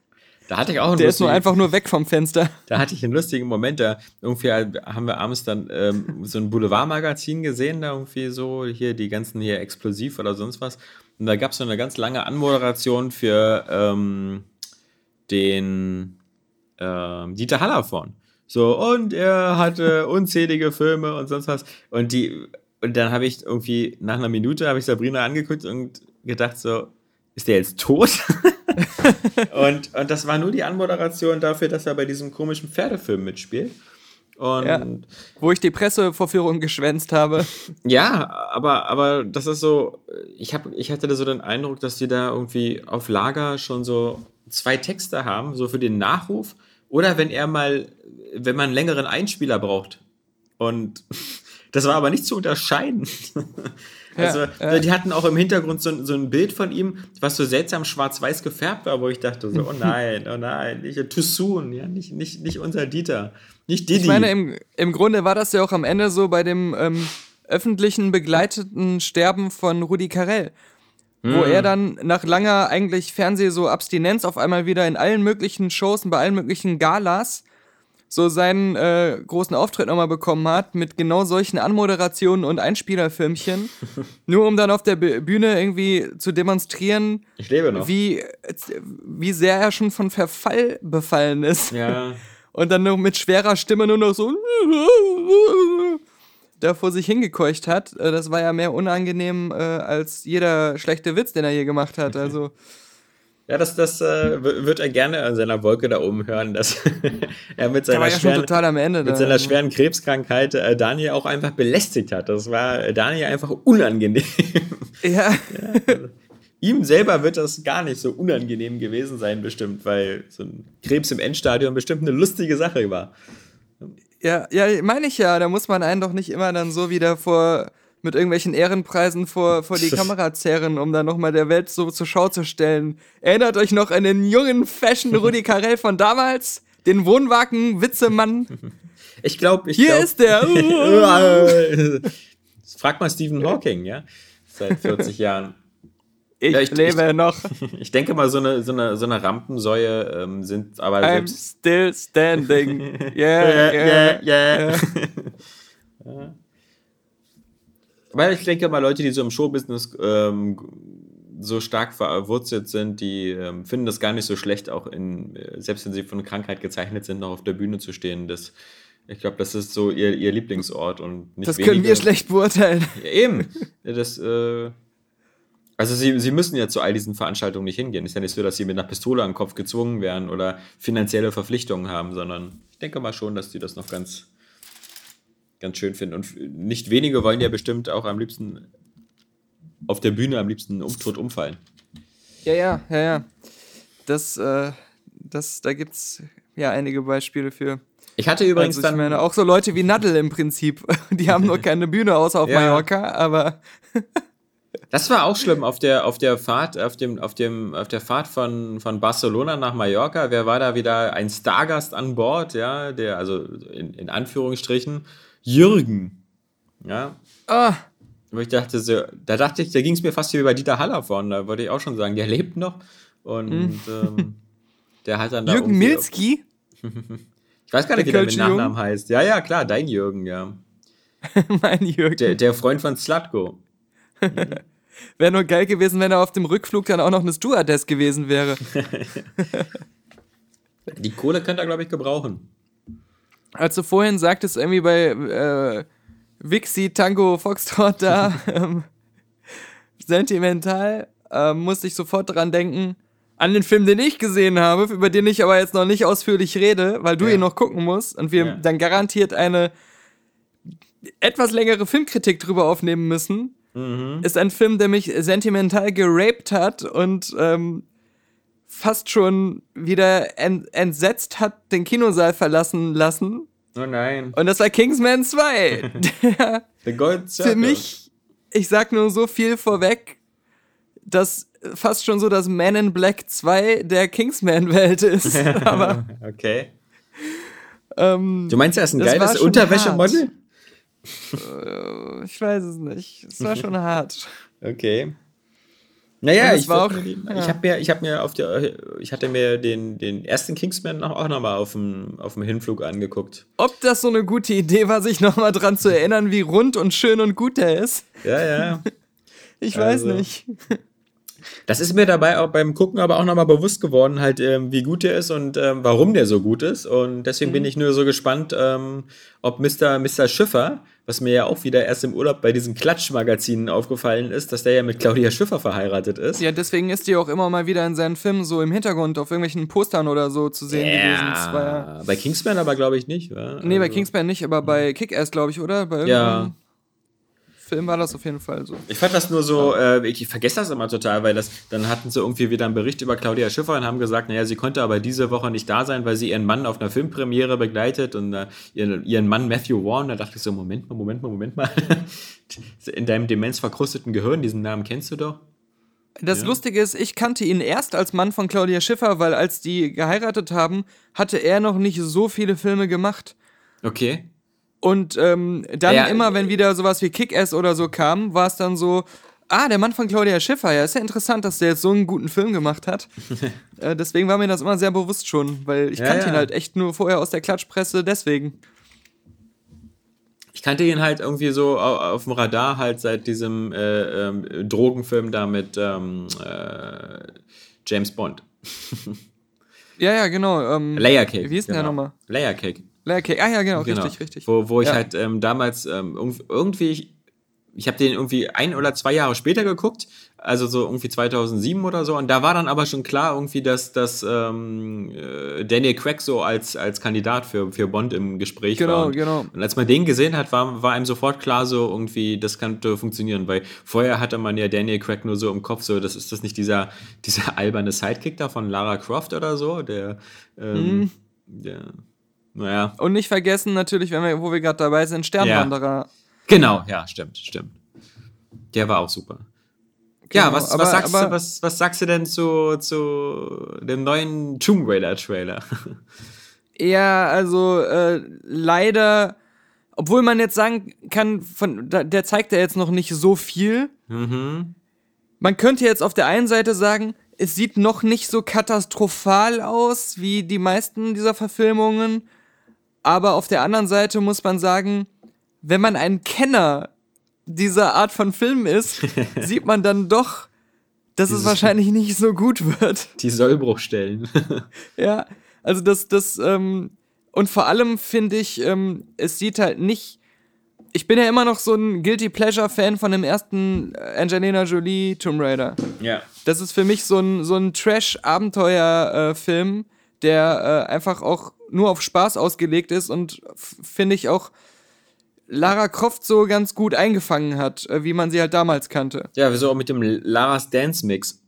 Da hatte ich auch einen Der ist nur einfach nur weg vom Fenster. Da hatte ich einen lustigen Moment, da irgendwie haben wir abends dann ähm, so ein Boulevardmagazin gesehen, da irgendwie so, hier die ganzen hier Explosiv oder sonst was. Und da gab es so eine ganz lange Anmoderation für ähm, den ähm, Dieter Hallervorn. So, und er hatte unzählige Filme und sonst was. Und die, und dann habe ich irgendwie, nach einer Minute habe ich Sabrina angeguckt und gedacht so, ist der jetzt tot? [LAUGHS] und, und das war nur die Anmoderation dafür, dass er bei diesem komischen Pferdefilm mitspielt. Und Ja. Wo ich die Pressevorführung geschwänzt habe. ja, aber, aber das ist so, ich, hab, ich hatte da so den Eindruck, dass die da irgendwie auf Lager schon so zwei Texte haben, so für den Nachruf. Oder wenn er mal, wenn man einen längeren Einspieler braucht. Und [LAUGHS] das war aber nicht zu unterscheiden. [LAUGHS] Also, ja. die hatten auch im Hintergrund so, ein- so ein Bild von ihm, was so seltsam schwarz-weiß gefärbt war, wo ich dachte so, oh nein, oh nein, nicht too soon, ja, nicht, nicht, nicht unser Dieter, nicht Didi. Ich meine, im, im Grunde war das ja auch am Ende so bei dem ähm, öffentlichen begleiteten Sterben von Rudi Carell. Wo Hm. er dann nach langer eigentlich Fernseh so Abstinenz auf einmal wieder in allen möglichen Shows und bei allen möglichen Galas so seinen äh, großen Auftritt nochmal bekommen hat mit genau solchen Anmoderationen und Einspielerfilmchen, [LAUGHS] nur um dann auf der Bühne irgendwie zu demonstrieren, noch. wie, wie sehr er schon von Verfall befallen ist. Ja, Und dann nur mit schwerer Stimme nur noch so da vor sich hingekeucht hat. Äh, Das war ja mehr unangenehm äh, als jeder schlechte Witz, den er je gemacht hat. Also, ja das, das äh, wird er gerne an seiner Wolke da oben hören, dass [LAUGHS] er mit seiner, ja schon schweren, total am Ende. mit Da. seiner schweren Krebskrankheit äh, Daniel auch einfach belästigt hat. Das war äh, Daniel einfach unangenehm. Ja, [LAUGHS] Ihm selber wird das gar nicht so unangenehm gewesen sein, bestimmt, weil so ein Krebs im Endstadium bestimmt eine lustige Sache war. Ja, ja, meine ich ja. Da muss man einen doch nicht immer dann so wieder vor mit irgendwelchen Ehrenpreisen vor, vor die [LAUGHS] Kamera zerren, um dann nochmal der Welt so zur Schau zu stellen. Erinnert euch noch an den jungen Fashion [LAUGHS] Rudi Carell von damals? den Wohnwagen-Witzemann. [LAUGHS] Ich glaube, ich Hier glaub, ist der. Frag mal Stephen Hawking, ja? Seit 40 Jahren. Ich, Ja, ich- lebe noch. [LAUGHS] Ich denke mal, so eine, so eine, so eine Rampensäue ähm, sind aber I'm selbst. still standing. Yeah, [LAUGHS] yeah, yeah. Ja. [LAUGHS] Weil ich denke mal, Leute, die so im Showbusiness ähm, so stark verwurzelt sind, die ähm, finden das gar nicht so schlecht, auch in, äh, selbst wenn sie von Krankheit gezeichnet sind, noch auf der Bühne zu stehen. Das, ich glaube, das ist so ihr, ihr Lieblingsort und nicht Das können wir wenige- schlecht beurteilen. Ja, eben. Das, äh, also sie, sie müssen ja zu all diesen Veranstaltungen nicht hingehen. Ist ja nicht so, dass sie mit einer Pistole am Kopf gezwungen werden oder finanzielle Verpflichtungen haben, sondern ich denke mal schon, dass die das noch ganz, ganz schön finden. Und nicht wenige wollen ja bestimmt auch am liebsten auf der Bühne am liebsten um, tot umfallen. Ja, ja, ja, ja. Das, äh, das, da gibt's ja einige Beispiele für. Ich hatte übrigens Also ich dann. meine, auch so Leute wie Nadel im Prinzip. [LAUGHS] Die haben nur keine Bühne außer auf Ja. Mallorca, aber Das war auch schlimm auf der, auf der Fahrt, auf dem, auf dem, auf der Fahrt von, von Barcelona nach Mallorca. Wer war da wieder ein Stargast an Bord, ja, der, also in, in Anführungsstrichen, Jürgen. Ja. ah, Wo ich dachte, so, da dachte ich, da ging es mir fast wie bei Dieter Haller vorne, da wollte ich auch schon sagen, der lebt noch. Und ähm, der hat dann da. Jürgen Milski? [LAUGHS] Ich weiß gar nicht, wie Der der mit? Nachnamen heißt. Ja, ja, klar, dein Jürgen, ja. [LAUGHS] mein Jürgen. Der, der Freund von Slatko. Wäre nur geil gewesen, wenn er auf dem Rückflug dann auch noch eine Stewardess gewesen wäre. [LAUGHS] Die Kohle könnte er, glaube ich, gebrauchen. Als du vorhin sagtest, irgendwie bei äh, Vixi Tango Foxtrot da, [LAUGHS] ähm, sentimental, ähm, musste ich sofort dran denken, an den Film, den ich gesehen habe, über den ich aber jetzt noch nicht ausführlich rede, weil du Ja. ihn noch gucken musst und wir Ja. dann garantiert eine etwas längere Filmkritik drüber aufnehmen müssen. Mhm. Ist ein Film, der mich sentimental geraped hat und ähm, fast schon wieder ent entsetzt hat, den Kinosaal verlassen lassen. Oh nein. Und das war Kingsman 2. [LAUGHS] der The Gold Circle. für mich, ich sag nur so viel vorweg, dass fast schon so das Man in Black 2 der Kingsman-Welt ist. [LAUGHS] Aber Okay. ähm, Du meinst, er ist ein geiles Unterwäschemodel? Äh, ich weiß es nicht. Es war schon [LAUGHS] hart. Okay. Naja, ich, war auch- ja. ich habe mir, ich habe mir auf der, ich hatte mir den, den ersten Kingsman noch, auch nochmal auf dem, auf dem Hinflug angeguckt. Ob das so eine gute Idee war, sich nochmal dran zu erinnern, wie rund und schön und gut der ist, Ja, ja. [LAUGHS] ich weiß Also. nicht. Das ist mir dabei auch beim Gucken aber auch nochmal bewusst geworden, halt, ähm, wie gut der ist und ähm, warum der so gut ist. Und deswegen Mhm. bin ich nur so gespannt, ähm, ob Mr. Mr. Schiffer, was mir ja auch wieder erst im Urlaub bei diesen Klatschmagazinen aufgefallen ist, dass der ja mit Claudia Schiffer verheiratet ist. Ja, deswegen ist die auch immer mal wieder in seinen Filmen so im Hintergrund auf irgendwelchen Postern oder so zu sehen gewesen. Das war Bei Kingsman aber glaube ich nicht. wa? Nee, bei Also- Kingsman nicht, aber bei Kick-Ass, glaube ich, oder? Bei Ja. Film war das auf jeden Fall so. Ich fand das nur so, äh, ich vergesse das immer total, weil das, dann hatten sie irgendwie wieder einen Bericht über Claudia Schiffer und haben gesagt, naja, sie konnte aber diese Woche nicht da sein, weil sie ihren Mann auf einer Filmpremiere begleitet und äh, ihren, ihren Mann Matthew Warren, da dachte ich so, Moment mal, Moment mal, Moment mal. [LAUGHS] In deinem demenzverkrusteten Gehirn, diesen Namen kennst du doch? Das Lustige ist, ich kannte ihn erst als Mann von Claudia Schiffer, weil als die geheiratet haben, hatte er noch nicht so viele Filme gemacht. Okay. Und ähm, dann Ja, immer, wenn wieder sowas wie Kick-Ass oder so kam, war es dann so, ah, der Mann von Claudia Schiffer, ja, ist ja interessant, dass der jetzt so einen guten Film gemacht hat. [LAUGHS] äh, deswegen war mir das immer sehr bewusst schon, weil ich Ja, kannte ja. ihn halt echt nur vorher aus der Klatschpresse, deswegen. Ich kannte ihn halt irgendwie so au- auf dem Radar halt seit diesem äh, ähm, Drogenfilm da mit ähm, äh, James Bond. [LAUGHS] Ja, ja, genau. Ähm, Layer Cake. Wie hieß denn der genau. nochmal? Layer Cake. Layer Cake. Ah ja, genau, Genau. richtig, richtig. Wo, wo ich Ja. halt ähm, damals ähm, irgend- irgendwie, ich, habe den irgendwie ein oder zwei Jahre später geguckt, also so irgendwie 2007 oder so. Und da war dann aber schon klar irgendwie, dass, dass ähm, äh, Daniel Craig so als, als Kandidat für, für Bond im Gespräch Genau, war. Und, genau. Und als man den gesehen hat, war, war einem sofort klar so irgendwie, das könnte funktionieren. Weil vorher hatte man ja Daniel Craig nur so im Kopf, so, das ist das nicht dieser, dieser alberne Sidekick da von Lara Croft oder so, der, ähm, Mhm. der naja, Und nicht vergessen natürlich, wenn wir, wo wir gerade dabei sind, Sternwanderer. Genau, ja, stimmt, stimmt. Der war auch super. ja, Genau, was, aber- was, sagst aber- du, was, was sagst du denn zu, zu dem neuen Tomb Raider Trailer? [LAUGHS] Ja, also äh, leider, obwohl man jetzt sagen kann, von, der zeigt ja jetzt noch nicht so viel. Man könnte jetzt auf der einen Seite sagen, es sieht noch nicht so katastrophal aus wie die meisten dieser Verfilmungen. Aber auf der anderen Seite muss man sagen, wenn man ein Kenner dieser Art von Film ist, [LAUGHS] sieht man dann doch, dass es Dieses- wahrscheinlich nicht so gut wird. Die Sollbruchstellen. [LAUGHS] Ja, also das, das, ähm, und vor allem finde ich, ähm, es sieht halt nicht. Ich bin ja immer noch so ein Guilty Pleasure-Fan von dem ersten äh, Angelina Jolie Tomb Raider. ja. Das ist für mich so ein, so ein Trash-Abenteuer-Film, der äh, einfach auch nur auf Spaß ausgelegt ist und finde ich auch Lara Croft so ganz gut eingefangen hat, äh, wie man sie halt damals kannte. Ja, wieso auch mit dem Lara's Dance Mix.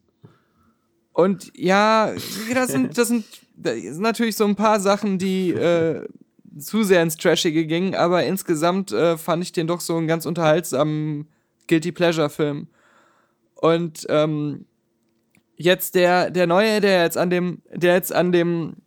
Und ja, das sind, das sind, das sind natürlich so ein paar Sachen, die äh, zu sehr ins Trashige gingen, aber insgesamt äh, fand ich den doch so einen ganz unterhaltsamen Guilty Pleasure-Film. Und ähm, jetzt der, der neue, der jetzt an dem, der jetzt an dem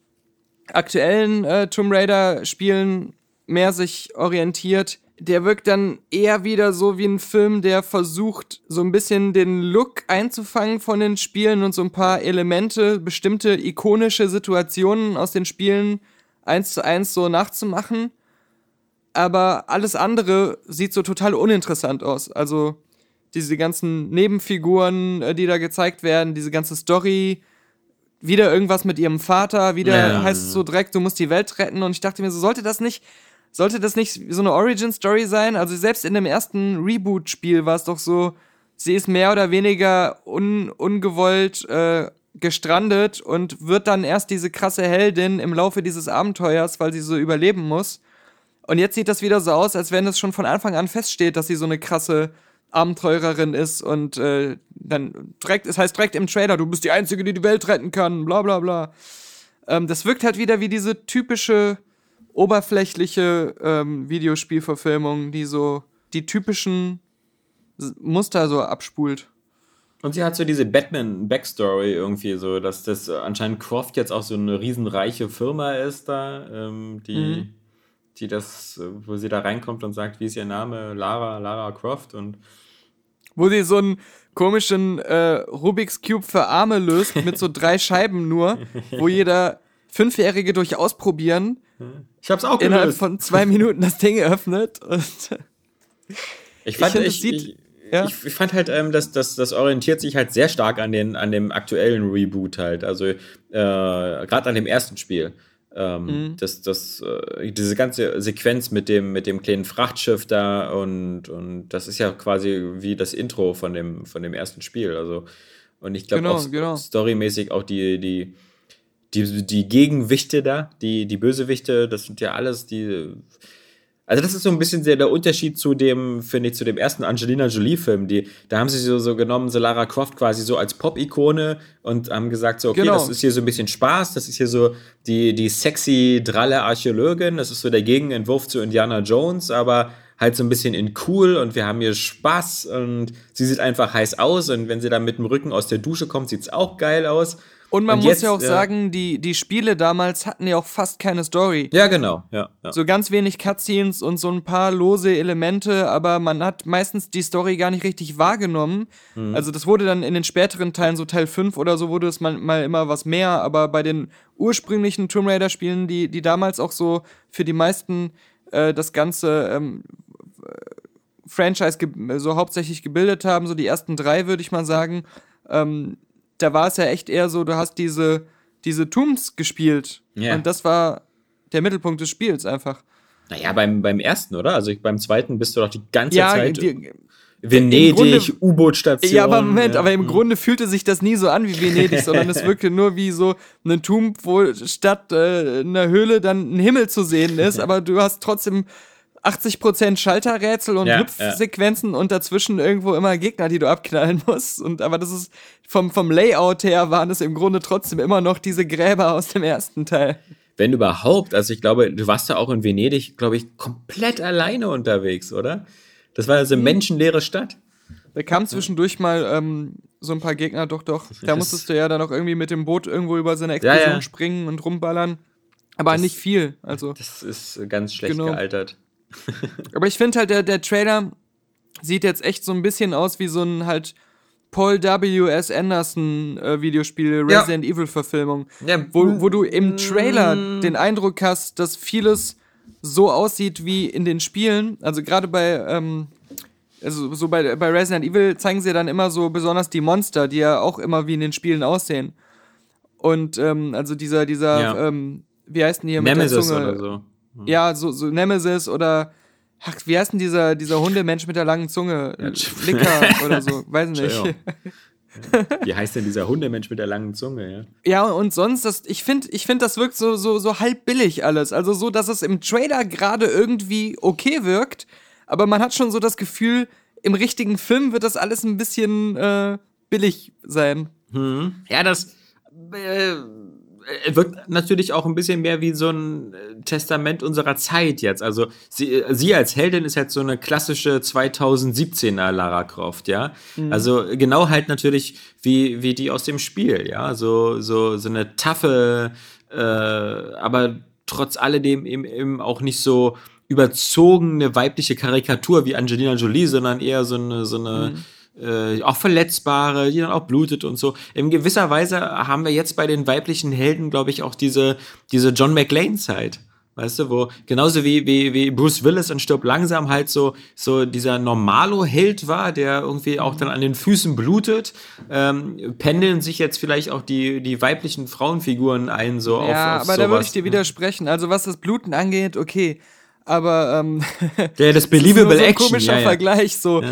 aktuellen äh, Tomb Raider-Spielen mehr sich orientiert, der wirkt dann eher wieder so wie ein Film, der versucht, so ein bisschen den Look einzufangen von den Spielen und so ein paar Elemente, bestimmte ikonische Situationen aus den Spielen eins zu eins so nachzumachen. Aber alles andere sieht so total uninteressant aus. Also diese ganzen Nebenfiguren, äh, die da gezeigt werden, diese ganze Story, wieder irgendwas mit ihrem Vater, wieder Ja. heißt es so direkt, du musst die Welt retten. Und ich dachte mir so, sollte das nicht, sollte das nicht so eine Origin-Story sein? Also selbst in dem ersten Reboot-Spiel war es doch so, sie ist mehr oder weniger un, ungewollt äh, gestrandet und wird dann erst diese krasse Heldin im Laufe dieses Abenteuers, weil sie so überleben muss. Und jetzt sieht das wieder so aus, als wenn es schon von Anfang an feststeht, dass sie so eine krasse Abenteurerin ist und äh, dann direkt, es heißt direkt im Trailer, du bist die Einzige, die die Welt retten kann, bla bla bla. Ähm, das wirkt halt wieder wie diese typische oberflächliche ähm, Videospielverfilmung, die so die typischen Muster so abspult. Und sie hat so diese Batman-Backstory irgendwie so, dass das anscheinend Croft jetzt auch so eine riesenreiche Firma ist da, ähm, die, Mhm. Die das, äh, wo sie da reinkommt und sagt, wie ist ihr Name? Lara, Lara Croft und Wo sie so einen komischen äh, Rubik's Cube für Arme löst mit so drei [LAUGHS] Scheiben nur, wo jeder Fünfjährige durch Ausprobieren ich hab's auch innerhalb gelöst. von zwei Minuten das Ding öffnet. Und [LAUGHS] Ich fand, ich, es sieht- ich, ja. ich, ich fand halt, ähm, dass das, das orientiert sich halt sehr stark an, den, an dem aktuellen Reboot halt. Also äh, gerade an dem ersten Spiel. Ähm, Mhm. das, das, äh, diese ganze Sequenz mit dem, mit dem kleinen Frachtschiff da und, und das ist ja quasi wie das Intro von dem, von dem ersten Spiel. Also, und ich glaube Genau, auch genau. storymäßig auch die, die, die, die Gegenwichte da, die, die Bösewichte, das sind ja alles die. Also, das ist so ein bisschen der, Unterschied zu dem, finde ich, zu dem ersten Angelina Jolie-Film. Die, da haben sie so, so genommen, so Lara Croft quasi so als Pop-Ikone und haben gesagt, so, okay, Genau. das ist hier so ein bisschen Spaß, das ist hier so die, die sexy, dralle Archäologin, das ist so der Gegenentwurf zu Indiana Jones, aber halt so ein bisschen in cool und wir haben hier Spaß und sie sieht einfach heiß aus und wenn sie dann mit dem Rücken aus der Dusche kommt, sieht es auch geil aus. Und man Und muss jetzt, ja auch ja. sagen, die, die Spiele damals hatten ja auch fast keine Story. Ja, genau, ja. ja. So ganz wenig Cutscenes und so ein paar lose Elemente, aber man hat meistens die Story gar nicht richtig wahrgenommen. Mhm. Also das wurde dann in den späteren Teilen, so Teil 5 oder so, wurde es mal, mal immer was mehr, aber bei den ursprünglichen Tomb Raider-Spielen, die, die damals auch so für die meisten äh, das ganze ähm, Franchise so hauptsächlich gebildet haben, so die ersten drei, würde ich mal sagen, ähm, da war es ja echt eher so, du hast diese, diese Tombs gespielt. Ja. Und das war der Mittelpunkt des Spiels einfach. Naja, beim, beim ersten, oder? Also beim zweiten bist du doch die ganze Ja, Zeit die, Venedig, U-Boot-Station. ja, aber Moment, ja. aber im Grunde fühlte sich das nie so an wie Venedig, [LAUGHS] sondern es wirkte nur wie so ein Tomb, wo statt äh, einer Höhle dann ein Himmel zu sehen ist, [LAUGHS] aber du hast trotzdem 80% Schalterrätsel und Ja, Hüpfsequenzen und dazwischen irgendwo immer Gegner, die du abknallen [LAUGHS] musst. Und aber das ist vom, vom Layout her waren es im Grunde trotzdem immer noch diese Gräber aus dem ersten Teil. Wenn überhaupt, also ich glaube, du warst ja auch in Venedig, glaube ich, komplett alleine unterwegs, oder? Das war Mhm. also eine menschenleere Stadt. Da kam zwischendurch mal ähm, so ein paar Gegner, doch, doch. Da Das- musstest du ja dann auch irgendwie mit dem Boot irgendwo über so eine Explosion ja. springen und rumballern. Aber nicht viel. Also, Das ist ganz schlecht Genau. gealtert. [LAUGHS] aber ich finde halt, der, der Trailer sieht jetzt echt so ein bisschen aus wie so ein halt Paul W.S. Anderson äh, Videospiel, Ja. Resident Evil Verfilmung. Ja, Wo, wo du im Trailer den Eindruck hast, dass vieles so aussieht wie in den Spielen. Also gerade bei, ähm, also so bei, bei Resident Evil zeigen sie dann immer so besonders die Monster, die ja auch immer wie in den Spielen aussehen. Und ähm, also dieser, dieser, Ja. ähm, wie heißt denn hier Nemesis mit der Zunge? oder so. Ja, so, so Nemesis oder ach, wie heißt denn dieser, dieser Hundemensch mit der langen Zunge? Licker oder so, weiß nicht. [LAUGHS] Wie heißt denn dieser Hundemensch mit der langen Zunge, ja? Ja, und sonst, das, ich finde, ich find, das wirkt so, so, so halb billig alles. Also so, dass es im Trailer gerade irgendwie okay wirkt, aber man hat schon so das Gefühl, im richtigen Film wird das alles ein bisschen äh, billig sein. Ja, das äh, wirkt natürlich auch ein bisschen mehr wie so ein äh, Testament unserer Zeit jetzt. Also sie, äh, sie als Heldin ist halt so eine klassische 2017er Lara Croft, ja. Also genau halt natürlich wie, wie die aus dem Spiel, ja. So, so, so eine taffe, äh, aber trotz alledem eben, eben auch nicht so überzogene weibliche Karikatur wie Angelina Jolie, sondern eher so eine, so eine äh, auch verletzbare, die dann auch blutet und so. In gewisser Weise haben wir jetzt bei den weiblichen Helden, glaube ich, auch diese, diese John McLean-Zeit. Weißt du, wo genauso wie, wie, wie Bruce Willis in Stirb langsam halt so, so dieser Normalo-Held war, der irgendwie auch dann an den Füßen blutet, ähm, pendeln sich jetzt vielleicht auch die, die weiblichen Frauenfiguren ein, so auf, ja, auf aber da würde sowas. ich dir widersprechen. Also was das Bluten angeht, okay. Aber ähm, Ja, das [LAUGHS] das ist so ein Action. komischer Ja, ja. Vergleich. So,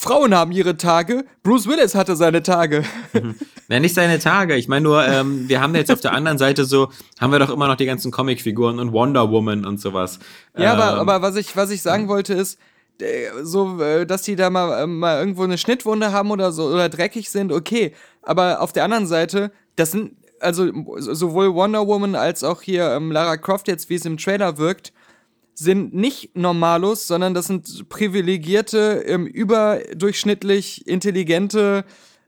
Frauen haben ihre Tage, Bruce Willis hatte seine Tage. [LAUGHS] Na, nicht seine Tage. Ich meine nur, ähm, wir haben jetzt auf der anderen Seite so, haben wir doch immer noch die ganzen Comicfiguren und Wonder Woman und sowas. Ja, aber, Ähm, aber was ich, was ich sagen wollte ist, äh, so, äh, dass die da mal, äh, mal irgendwo eine Schnittwunde haben oder so oder dreckig sind, okay. Aber auf der anderen Seite, das sind, also so- sowohl Wonder Woman als auch hier ähm, Lara Croft jetzt, wie es im Trailer wirkt, sind nicht Normalos, sondern das sind privilegierte, ähm, überdurchschnittlich intelligente,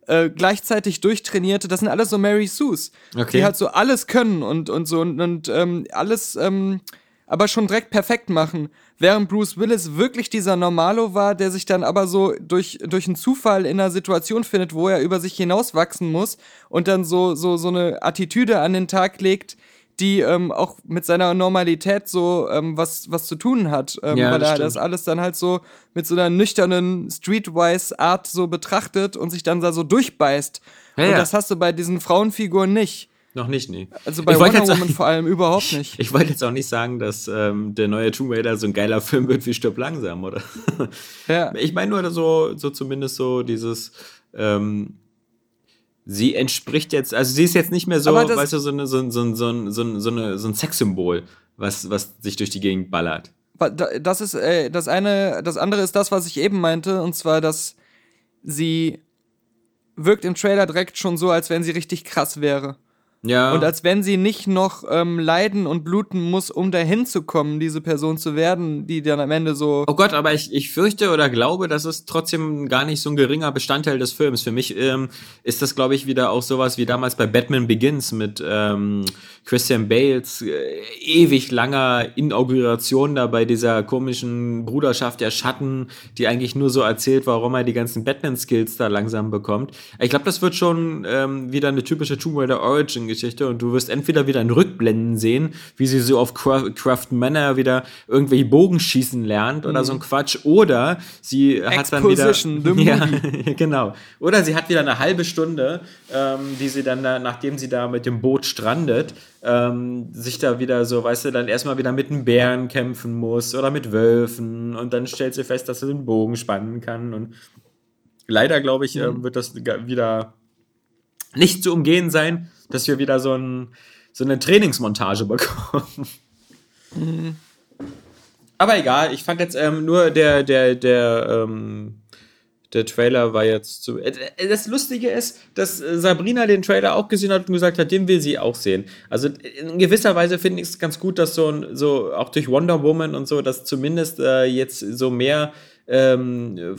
äh, gleichzeitig durchtrainierte, das sind alles so Mary Sues, Okay. die halt so alles können und, und so und, und ähm, alles ähm, aber schon direkt perfekt machen. Während Bruce Willis wirklich dieser Normalo war, der sich dann aber so durch, durch einen Zufall in einer Situation findet, wo er über sich hinauswachsen muss und dann so, so, so eine Attitüde an den Tag legt, die ähm, auch mit seiner Normalität so ähm, was, was zu tun hat. Ähm, Ja, weil das er stimmt. das alles dann halt so mit so einer nüchternen Streetwise Art so betrachtet und sich dann da so durchbeißt. Ja, und ja. das hast du bei diesen Frauenfiguren nicht. noch nicht, nee. Also bei Wonder jetzt- Woman vor allem überhaupt nicht. Ich wollte jetzt auch nicht sagen, dass ähm, der neue Tomb Raider so ein geiler Film wird wie Stirb langsam, oder? Ja. [LAUGHS] Ich meine nur so, so zumindest so dieses, ähm, sie entspricht jetzt, also sie ist jetzt nicht mehr so, weißt du, so, eine, so, so, so, so, so, eine, so ein Sexsymbol, was, was sich durch die Gegend ballert. Das ist äh, das eine, das andere ist das, was ich eben meinte, und zwar, dass sie wirkt im Trailer direkt schon so, als wenn sie richtig krass wäre. Ja. Und als wenn sie nicht noch ähm, leiden und bluten muss, um dahin zu kommen, diese Person zu werden, die dann am Ende so. Oh Gott, aber ich, ich fürchte oder glaube, das ist trotzdem gar nicht so ein geringer Bestandteil des Films. Für mich ähm, ist das, glaube ich, wieder auch sowas wie damals bei Batman Begins mit ähm, Christian Bales äh, ewig langer Inauguration da bei dieser komischen Bruderschaft der Schatten, die eigentlich nur so erzählt, warum er die ganzen Batman-Skills da langsam bekommt. Ich glaube, das wird schon ähm, wieder eine typische Tomb Raider Origin-Geschichte und du wirst entweder wieder in Rückblenden sehen, wie sie so auf Cra- Craft Manor wieder irgendwelche Bogen schießen lernt oder so ein Quatsch, oder sie hat dann wieder. Exposition, [LAUGHS] ja, [LAUGHS] genau. Oder sie hat wieder eine halbe Stunde, ähm, die sie dann, da, nachdem sie da mit dem Boot strandet, ähm, sich da wieder so, weißt du, dann erstmal wieder mit einem Bären kämpfen muss oder mit Wölfen und dann stellt sie fest, dass sie den Bogen spannen kann und leider, glaube ich, ähm, wird das wieder nicht zu umgehen sein, dass wir wieder so, ein, so eine Trainingsmontage bekommen. Aber egal, ich fand jetzt ähm, nur der, der, der, ähm, der Trailer war jetzt zu. Äh, äh, Das Lustige ist, dass äh, Sabrina den Trailer auch gesehen hat und gesagt hat, den will sie auch sehen. Also in gewisser Weise finde ich es ganz gut, dass so, so auch durch Wonder Woman und so, dass zumindest äh, jetzt so mehr ähm,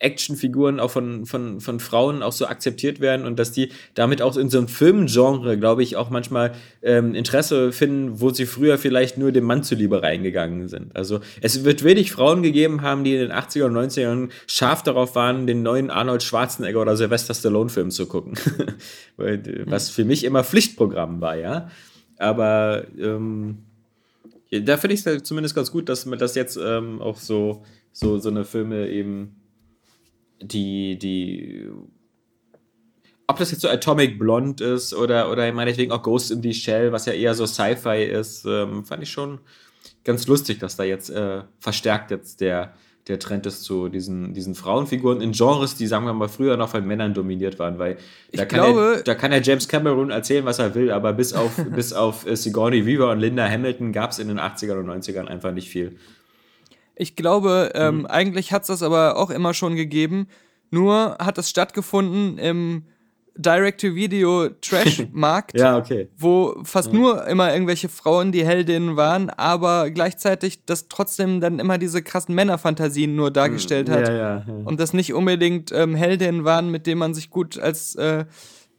Actionfiguren auch von, von, von Frauen auch so akzeptiert werden und dass die damit auch in so einem Filmgenre, glaube ich, auch manchmal ähm, Interesse finden, wo sie früher vielleicht nur dem Mann zuliebe reingegangen sind. Also es wird wenig Frauen gegeben haben, die in den 80er und 90er Jahren scharf darauf waren, den neuen Arnold Schwarzenegger oder Sylvester Stallone-Film zu gucken. [LAUGHS] Was für mich immer Pflichtprogramm war, ja. Aber ähm, da finde ich es zumindest ganz gut, dass man das jetzt ähm, auch so, so, so eine Filme eben, die, die, ob das jetzt so Atomic Blonde ist oder, oder meinetwegen auch Ghost in the Shell, was ja eher so Sci-Fi ist, ähm, fand ich schon ganz lustig, dass da jetzt äh, verstärkt jetzt der, der Trend ist zu diesen, diesen Frauenfiguren in Genres, die, sagen wir mal, früher noch von Männern dominiert waren, weil da kann, glaube- er, da kann er James Cameron erzählen, was er will, aber bis auf, [LAUGHS] bis auf äh, Sigourney Weaver und Linda Hamilton gab es in den 80ern und 90ern einfach nicht viel. Ich glaube, ähm, eigentlich hat es das aber auch immer schon gegeben. Nur hat es stattgefunden im Direct-to-Video-Trash-Markt, [LAUGHS] Ja, okay. wo fast nur immer irgendwelche Frauen die Heldinnen waren, aber gleichzeitig das trotzdem dann immer diese krassen Männerfantasien nur dargestellt hat. Ja, ja, ja. Und das nicht unbedingt ähm, Heldinnen waren, mit denen man sich gut als äh,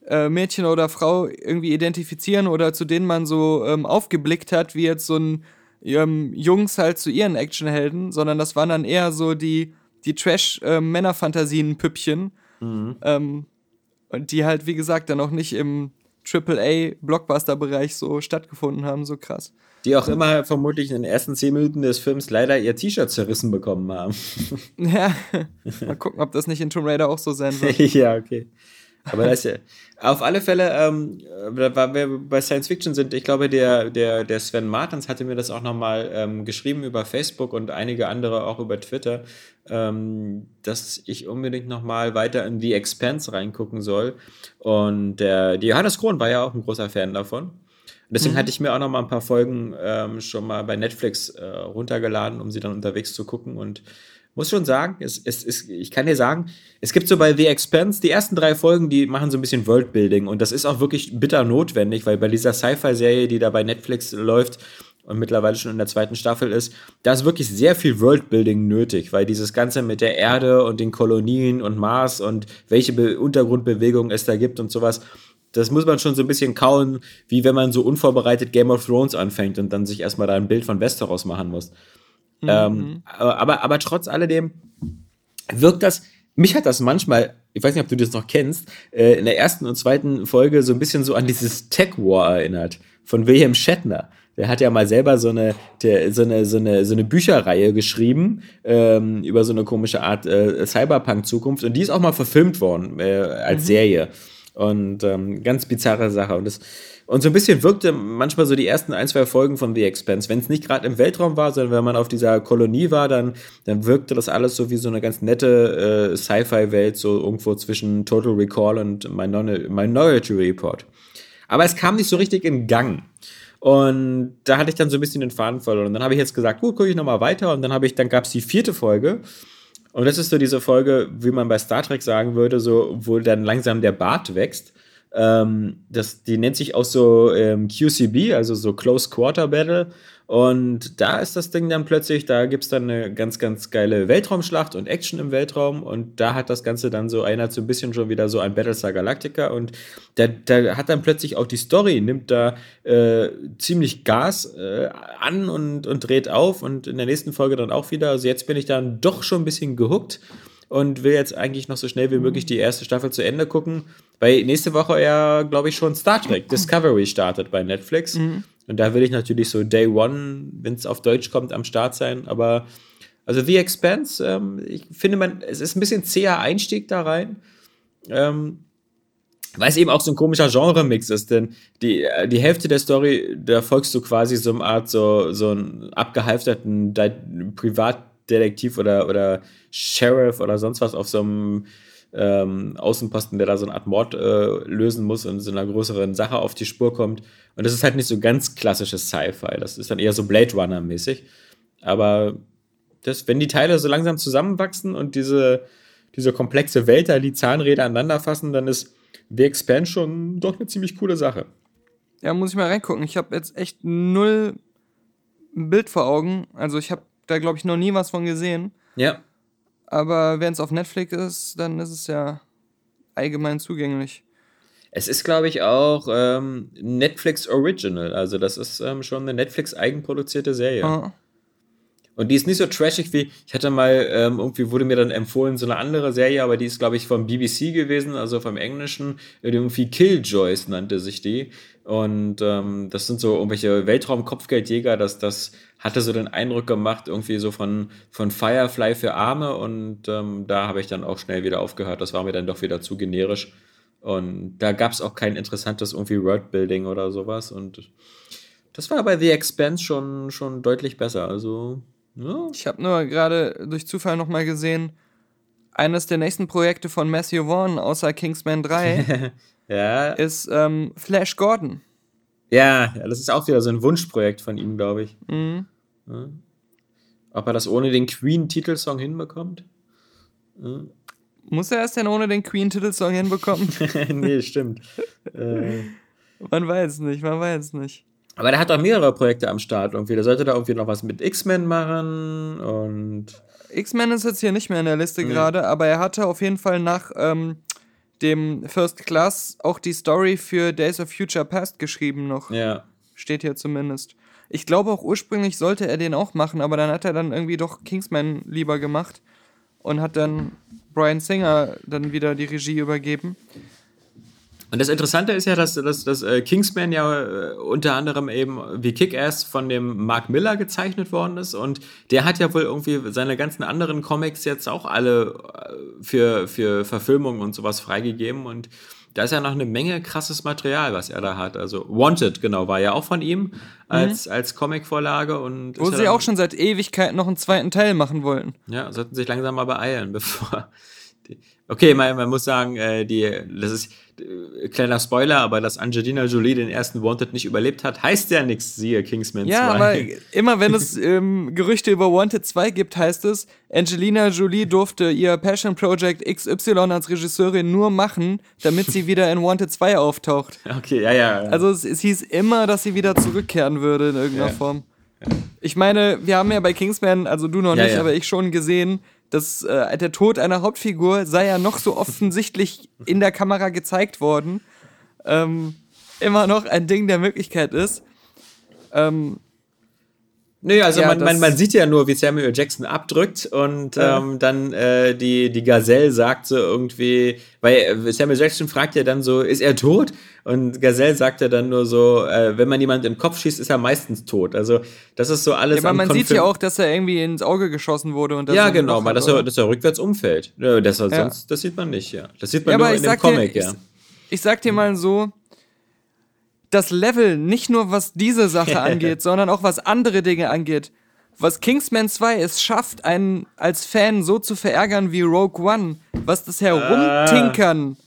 äh, Mädchen oder Frau irgendwie identifizieren oder zu denen man so ähm, aufgeblickt hat, wie jetzt so ein ähm, Jungs halt zu ihren Actionhelden, sondern das waren dann eher so die, die Trash-Männerfantasien-Püppchen. Ähm, und die halt, wie gesagt, dann auch nicht im AAA-Blockbuster-Bereich so stattgefunden haben, so krass. Die auch immer vermutlich in den ersten zehn Minuten des Films leider ihr T-Shirt zerrissen bekommen haben. [LAUGHS] Ja, [LAUGHS] mal gucken, ob das nicht in Tomb Raider auch so sein [LAUGHS] wird. ja, okay. Aber das ist ja. Auf alle Fälle, ähm, äh, weil wir bei Science Fiction sind, ich glaube, der, der, der Sven Martens hatte mir das auch nochmal ähm, geschrieben über Facebook und einige andere auch über Twitter, ähm, dass ich unbedingt nochmal weiter in The Expanse reingucken soll. Und der, die Johannes Krohn war ja auch ein großer Fan davon. Deswegen hatte ich mir auch noch mal ein paar Folgen ähm, schon mal bei Netflix äh, runtergeladen, um sie dann unterwegs zu gucken. Und muss schon sagen, es, es, es, ich kann dir sagen, es gibt so bei The Expanse, die ersten drei Folgen, die machen so ein bisschen Worldbuilding. Und das ist auch wirklich bitter notwendig, weil bei dieser Sci-Fi-Serie, die da bei Netflix läuft, und mittlerweile schon in der zweiten Staffel ist, da ist wirklich sehr viel Worldbuilding nötig, weil dieses Ganze mit der Erde und den Kolonien und Mars und welche Be Untergrundbewegungen es da gibt und sowas, das muss man schon so ein bisschen kauen, wie wenn man so unvorbereitet Game of Thrones anfängt und dann sich erstmal da ein Bild von Westeros machen muss. Ähm, aber, aber trotz alledem wirkt das, mich hat das manchmal, ich weiß nicht, ob du das noch kennst, äh, in der ersten und zweiten Folge so ein bisschen so an dieses Tech War erinnert von William Shatner. Der hat ja mal selber so eine, der, so eine, so eine, so eine Bücherreihe geschrieben ähm, über so eine komische Art äh, Cyberpunk-Zukunft und die ist auch mal verfilmt worden äh, als Serie. Und ähm, ganz bizarre Sache. Und, das, und so ein bisschen wirkte manchmal so die ersten ein, zwei Folgen von The Expanse. Wenn es nicht gerade im Weltraum war, sondern wenn man auf dieser Kolonie war, dann, dann wirkte das alles so wie so eine ganz nette äh, Sci-Fi-Welt, so irgendwo zwischen Total Recall und Minor Minority Report. Aber es kam nicht so richtig in Gang. Und da hatte ich dann so ein bisschen den Faden verloren. Und dann habe ich jetzt gesagt, gut, gucke ich nochmal weiter. Und dann habe ich, dann gab es die vierte Folge. Und das ist so diese Folge, wie man bei Star Trek sagen würde, so, wo dann langsam der Bart wächst. Ähm, das, die nennt sich auch so ähm, QCB, also so Close Quarter Battle. Und da ist das Ding dann plötzlich, da gibt es dann eine ganz, ganz geile Weltraumschlacht und Action im Weltraum. Und da hat das Ganze dann so, erinnert so ein bisschen schon wieder so an Battlestar Galactica. Und da, da hat dann plötzlich auch die Story, nimmt da äh, ziemlich Gas äh, an und, und dreht auf. Und in der nächsten Folge dann auch wieder. Also jetzt bin ich dann doch schon ein bisschen gehuckt und will jetzt eigentlich noch so schnell wie möglich die erste Staffel zu Ende gucken. Weil nächste Woche ja, glaube ich, schon Star Trek Discovery startet bei Netflix. Und da will ich natürlich so Day One, wenn es auf Deutsch kommt, am Start sein. Aber also The Expanse, ähm, ich finde, man, es ist ein bisschen zäher Einstieg da rein. Ähm, weil es eben auch so ein komischer Genre-Mix ist, denn die, äh, die Hälfte der Story, da folgst du quasi so eine Art so, so einen abgehalfterten Di Privatdetektiv oder, oder Sheriff oder sonst was auf so einem ähm, Außenposten, der da so eine Art Mord äh, lösen muss und so einer größeren Sache auf die Spur kommt. Und das ist halt nicht so ganz klassisches Sci-Fi. Das ist dann eher so Blade Runner-mäßig. Aber das, wenn die Teile so langsam zusammenwachsen und diese, diese komplexe Welt da die Zahnräder aneinander fassen, dann ist The Expanse schon doch eine ziemlich coole Sache. Ja, muss ich mal reingucken. Ich habe jetzt echt null Bild vor Augen. Also ich habe da, glaube ich, noch nie was von gesehen. Ja. aber wenn es auf Netflix ist, dann ist es ja allgemein zugänglich. Es ist, glaube ich, auch ähm, Netflix Original. Also, das ist ähm, schon eine Netflix-eigenproduzierte Serie. Ah. Und die ist nicht so trashig wie, ich hatte mal, ähm, irgendwie wurde mir dann empfohlen, so eine andere Serie, aber die ist, glaube ich, vom BBC gewesen, also vom Englischen, irgendwie Killjoys nannte sich die. Und ähm, das sind so irgendwelche Weltraum-Kopfgeldjäger, das, das hatte so den Eindruck gemacht, irgendwie so von, von Firefly für Arme. Und ähm, da habe ich dann auch schnell wieder aufgehört. Das war mir dann doch wieder zu generisch. Und da gab es auch kein interessantes irgendwie Worldbuilding oder sowas. Und das war bei The Expanse schon, schon deutlich besser. Also, ja. Ich habe nur gerade durch Zufall nochmal gesehen, eines der nächsten Projekte von Matthew Vaughn außer Kingsman 3 [LAUGHS] Ja, ist ähm, Flash Gordon. ja, ja, das ist auch wieder so ein Wunschprojekt von ihm, glaube ich. Mhm. Ja. Ob er das ohne den Queen-Titelsong hinbekommt? Muss er es denn ohne den Queen-Titelsong hinbekommen? [LAUGHS] nee, stimmt. [LAUGHS] äh, man weiß nicht, man weiß nicht. Aber der hat auch mehrere Projekte am Start irgendwie. Der sollte da irgendwie noch was mit X-Men machen und. X-Men ist jetzt hier nicht mehr in der Liste gerade, aber er hatte auf jeden Fall nach ähm, dem First Class auch die Story für Days of Future Past geschrieben noch. Ja. Steht hier zumindest. Ich glaube auch ursprünglich sollte er den auch machen, aber dann hat er dann irgendwie doch Kingsman lieber gemacht und hat dann Brian Singer dann wieder die Regie übergeben. Und das Interessante ist ja, dass, dass, dass äh, Kingsman ja äh, unter anderem eben wie Kick-Ass von dem Mark Miller gezeichnet worden ist. Und der hat ja wohl irgendwie seine ganzen anderen Comics jetzt auch alle äh, für, für Verfilmungen und sowas freigegeben. Und da ist ja noch eine Menge krasses Material, was er da hat. Also Wanted, genau, war ja auch von ihm als, als Comicvorlage. Und Wo ja sie auch schon seit Ewigkeiten noch einen zweiten Teil machen wollten. Ja, sollten sich langsam mal beeilen, [LAUGHS] bevor. Die, okay, man, man muss sagen, die, das ist äh, kleiner Spoiler, aber dass Angelina Jolie den ersten Wanted nicht überlebt hat, heißt ja nichts, siehe Kingsman Ja, 2. aber [LAUGHS] immer wenn es ähm, Gerüchte über Wanted 2 gibt, heißt es, Angelina Jolie durfte ihr Passion Project XY als Regisseurin nur machen, damit sie wieder in Wanted 2 auftaucht. [LAUGHS] Okay, ja, ja. Also es, es hieß immer, dass sie wieder zurückkehren würde in irgendeiner Ja. Form. Ich meine, wir haben ja bei Kingsman, also du noch Ja, nicht, ja. aber ich schon gesehen, dass äh, der Tod einer Hauptfigur sei ja noch so offensichtlich in der Kamera gezeigt worden, ähm, immer noch ein Ding der Möglichkeit ist. Ähm, Nee, also Ja, man, man, das- man sieht ja nur, wie Samuel Jackson abdrückt und Ja. ähm, dann äh, die, die Gazelle sagt so irgendwie, weil äh, Samuel Jackson fragt ja dann so, ist er tot? Und Gazelle sagt ja dann nur so, äh, wenn man jemand im Kopf schießt, ist er meistens tot. Also das ist so alles ja, aber an man sieht Konfirm- ja auch, dass er irgendwie ins Auge geschossen wurde. Und dass Ja, er ein genau, mal, dass er, dass er rückwärts umfällt. Ja, das, Ja. sonst, das sieht man nicht, ja. Das sieht man Ja, nur in dem Comic, dir, ja. ich, ich sag dir mal so, das Level, nicht nur was diese Sache [LAUGHS] angeht, sondern auch was andere Dinge angeht, was Kingsman 2 es schafft, einen als Fan so zu verärgern wie Rogue One, was das Herumtinkern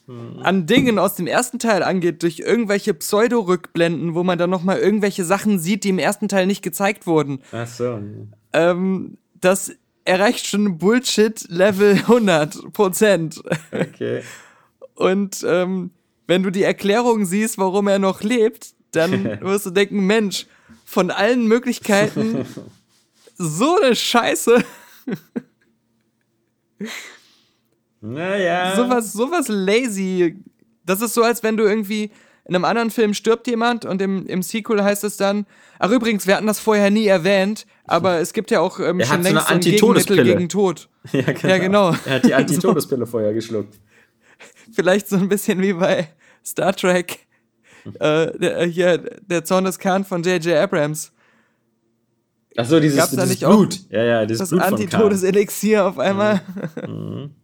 an Dingen aus dem ersten Teil angeht, durch irgendwelche Pseudo-Rückblenden, wo man dann nochmal irgendwelche Sachen sieht, die im ersten Teil nicht gezeigt wurden Ach so. ähm, das erreicht schon Bullshit-Level 100%. Okay. Und ähm, wenn du die Erklärung siehst, warum er noch lebt, dann [LAUGHS] wirst du denken, Mensch, von allen Möglichkeiten [LAUGHS] so eine Scheiße, Naja. sowas, sowas lazy. Das ist so, als wenn du irgendwie in einem anderen Film stirbt jemand und im, im Sequel heißt es dann, ach übrigens, wir hatten das vorher nie erwähnt, aber es gibt ja auch ähm, Er schon so eine längst so ein Gegenmittel Antitodespille. gegen Tod. [LAUGHS] Ja, genau. Ja, genau. Er hat die Antitodespille vorher geschluckt. [LAUGHS] Vielleicht so ein bisschen wie bei Star Trek. Äh, der, äh, hier, der Zorn des Khan von J.J. Abrams. Ach so, dieses, Gab's da dieses auch Blut. Ja, ja, dieses Das Blut Khan. Antitodeselixier auf einmal. Mhm. [LAUGHS]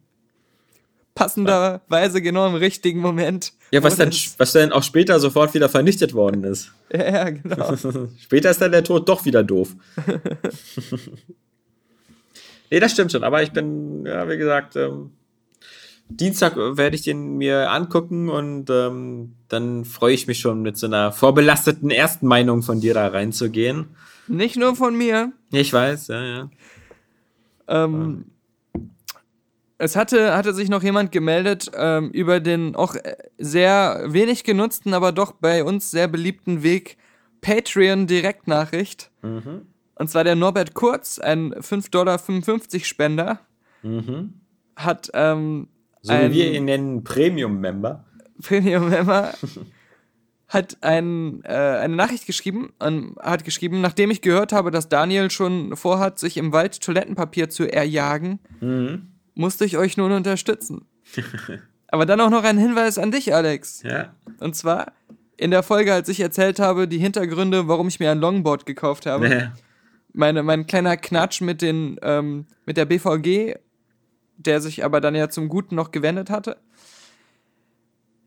Passenderweise genau im richtigen Moment. Ja, was dann, das- was dann auch später sofort wieder vernichtet worden ist. [LAUGHS] Ja, ja, genau. Später ist dann der Tod doch wieder doof. nee, das stimmt schon. Aber ich bin, ja, wie gesagt, ähm, Dienstag werde ich den mir angucken und ähm, dann freue ich mich schon mit so einer vorbelasteten ersten Meinung von dir da reinzugehen. Nicht nur von mir. Ich weiß, ja, ja. Ähm, es hatte, hatte sich noch jemand gemeldet ähm, über den auch äh, sehr wenig genutzten, aber doch bei uns sehr beliebten Weg Patreon Direktnachricht. Und zwar der Norbert Kurz, ein 5,55 Dollar Spender, hat ähm, So ein wie wir ihn nennen, Premium-Member. Premium-Member [LAUGHS] hat ein, äh, eine Nachricht geschrieben und hat geschrieben, nachdem ich gehört habe, dass Daniel schon vorhat, sich im Wald Toilettenpapier zu erjagen, musste ich euch nun unterstützen. [LAUGHS] Aber dann auch noch ein Hinweis an dich, Alex. Ja. Und zwar in der Folge, als ich erzählt habe, die Hintergründe, warum ich mir ein Longboard gekauft habe. Ja. Meine, mein kleiner Knatsch mit, den, ähm, mit der BVG, der sich aber dann ja zum Guten noch gewendet hatte.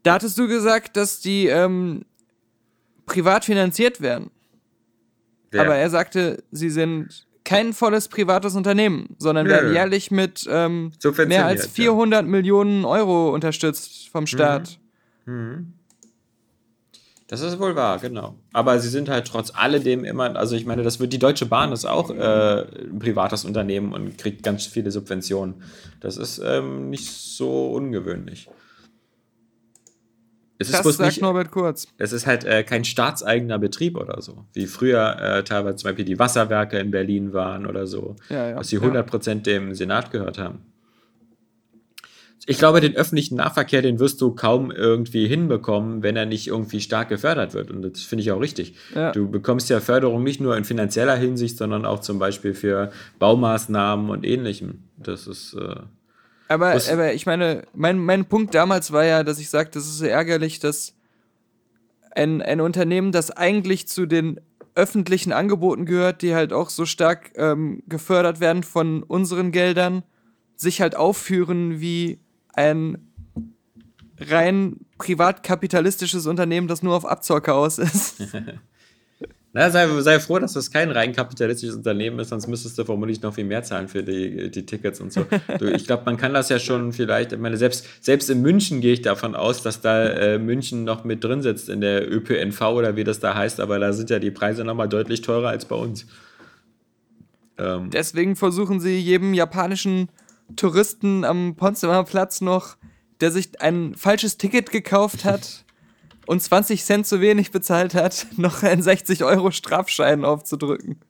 Da hattest du gesagt, dass die ähm, privat finanziert werden. Ja. Aber er sagte, sie sind kein volles privates Unternehmen, sondern Nö. werden jährlich mit ähm, mehr als ja. 400 Millionen Euro unterstützt vom Staat. Das ist wohl wahr, genau. Aber sie sind halt trotz alledem immer, also ich meine, das wird die Deutsche Bahn ist auch äh, ein privates Unternehmen und kriegt ganz viele Subventionen. Das ist ähm, nicht so ungewöhnlich. Es ist Das sagt nicht, Norbert Kurz. es ist halt äh, kein staatseigener Betrieb oder so, wie früher äh, teilweise zum Beispiel die Wasserwerke in Berlin waren oder so, Ja, ja. dass sie Ja. 100% dem Senat gehört haben. Ich glaube, den öffentlichen Nahverkehr, den wirst du kaum irgendwie hinbekommen, wenn er nicht irgendwie stark gefördert wird. Und das finde ich auch richtig. Ja. Du bekommst ja Förderung nicht nur in finanzieller Hinsicht, sondern auch zum Beispiel für Baumaßnahmen und ähnlichem. Das ist. Äh, Aber, aber ich meine, mein, mein Punkt damals war ja, dass ich sagte, es ist so ärgerlich, dass ein, ein Unternehmen, das eigentlich zu den öffentlichen Angeboten gehört, die halt auch so stark ähm, gefördert werden von unseren Geldern, sich halt aufführen wie ein rein privatkapitalistisches Unternehmen, das nur auf Abzocke aus ist. [LAUGHS] [LAUGHS] na, sei, sei froh, dass das kein rein kapitalistisches Unternehmen ist, sonst müsstest du vermutlich noch viel mehr zahlen für die, die Tickets und so. [LAUGHS] Du, ich glaube, man kann das ja schon vielleicht, ich meine, selbst, selbst in München gehe ich davon aus, dass da äh, München noch mit drin sitzt in der ÖPNV oder wie das da heißt, aber da sind ja die Preise nochmal deutlich teurer als bei uns. Ähm, Deswegen versuchen sie jedem japanischen Touristen am Potsdamer Platz noch, der sich ein falsches Ticket gekauft hat [LAUGHS] und 20 Cent zu wenig bezahlt hat, [LAUGHS] noch einen 60 Euro Strafschein aufzudrücken.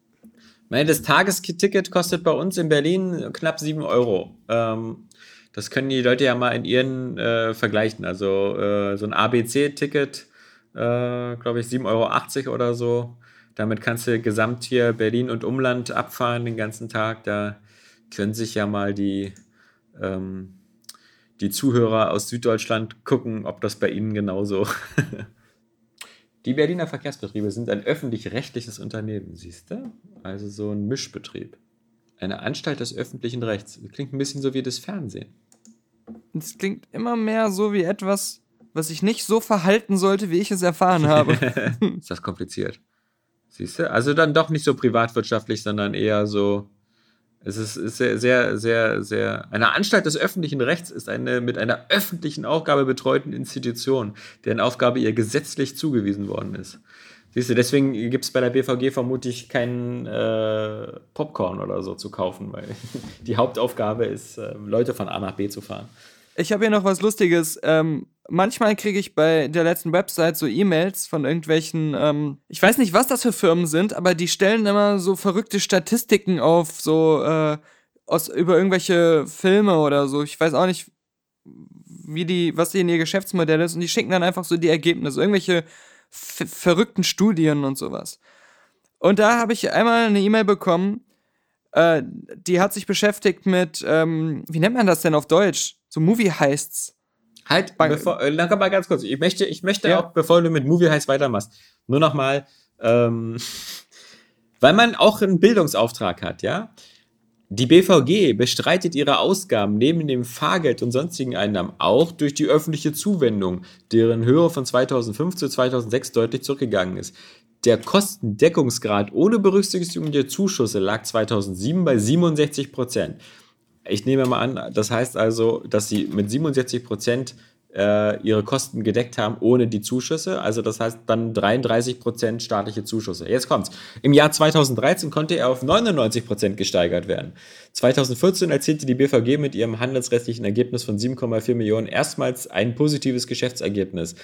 Meine, das Tagesticket kostet bei uns in Berlin knapp 7 Euro. Ähm, das können die Leute ja mal in ihren äh, vergleichen. Also äh, so ein ABC-Ticket, äh, glaube ich, 7,80 Euro oder so. Damit kannst du gesamt hier Berlin und Umland abfahren den ganzen Tag. Da können sich ja mal die, ähm, die Zuhörer aus Süddeutschland gucken, ob das bei ihnen genauso. [LAUGHS] Die Berliner Verkehrsbetriebe sind ein öffentlich-rechtliches Unternehmen, siehst du? Also so ein Mischbetrieb. Eine Anstalt des öffentlichen Rechts. Klingt ein bisschen so wie das Fernsehen. Es klingt immer mehr so wie etwas, was sich nicht so verhalten sollte, wie ich es erfahren habe. [LAUGHS] [LAUGHS] Ist das kompliziert? Siehst du? Also dann doch nicht so privatwirtschaftlich, sondern eher so. Es ist, ist sehr, sehr, sehr, sehr. Eine Anstalt des öffentlichen Rechts ist eine mit einer öffentlichen Aufgabe betreuten Institution, deren Aufgabe ihr gesetzlich zugewiesen worden ist. Siehst du, deswegen gibt es bei der BVG vermutlich keinen äh, Popcorn oder so zu kaufen, weil [LAUGHS] die Hauptaufgabe ist, äh, Leute von A nach B zu fahren. Ich habe hier noch was Lustiges. Ähm, manchmal kriege ich bei der letzten Website so E-Mails von irgendwelchen, ähm, ich weiß nicht, was das für Firmen sind, aber die stellen immer so verrückte Statistiken auf, so äh, aus, über irgendwelche Filme oder so. Ich weiß auch nicht, wie die, was in ihr Geschäftsmodell ist. Und die schicken dann einfach so die Ergebnisse, irgendwelche verrückten Studien und sowas. Und da habe ich einmal eine E-Mail bekommen, äh, die hat sich beschäftigt mit, ähm, wie nennt man das denn auf Deutsch? So Movie-Heists. Halt, Bei- bevor, äh, dann mal ganz kurz. Ich möchte, ich möchte Ja. auch, bevor du mit Movie Heiß weitermachst, nur noch mal, ähm, [LAUGHS] weil man auch einen Bildungsauftrag hat, ja. Die BVG bestreitet ihre Ausgaben neben dem Fahrgeld und sonstigen Einnahmen auch durch die öffentliche Zuwendung, deren Höhe von 2005 zu 2006 deutlich zurückgegangen ist. Der Kostendeckungsgrad ohne Berücksichtigung der Zuschüsse lag 2007 bei 67 Prozent. Ich nehme mal an, das heißt also, dass sie mit 67 Prozent äh, ihre Kosten gedeckt haben ohne die Zuschüsse. Also das heißt dann 33 Prozent staatliche Zuschüsse. Jetzt kommt's. Im Jahr 2013 konnte er auf 99 Prozent gesteigert werden. 2014 erzielte die BVG mit ihrem handelsrechtlichen Ergebnis von 7,4 Millionen erstmals ein positives Geschäftsergebnis.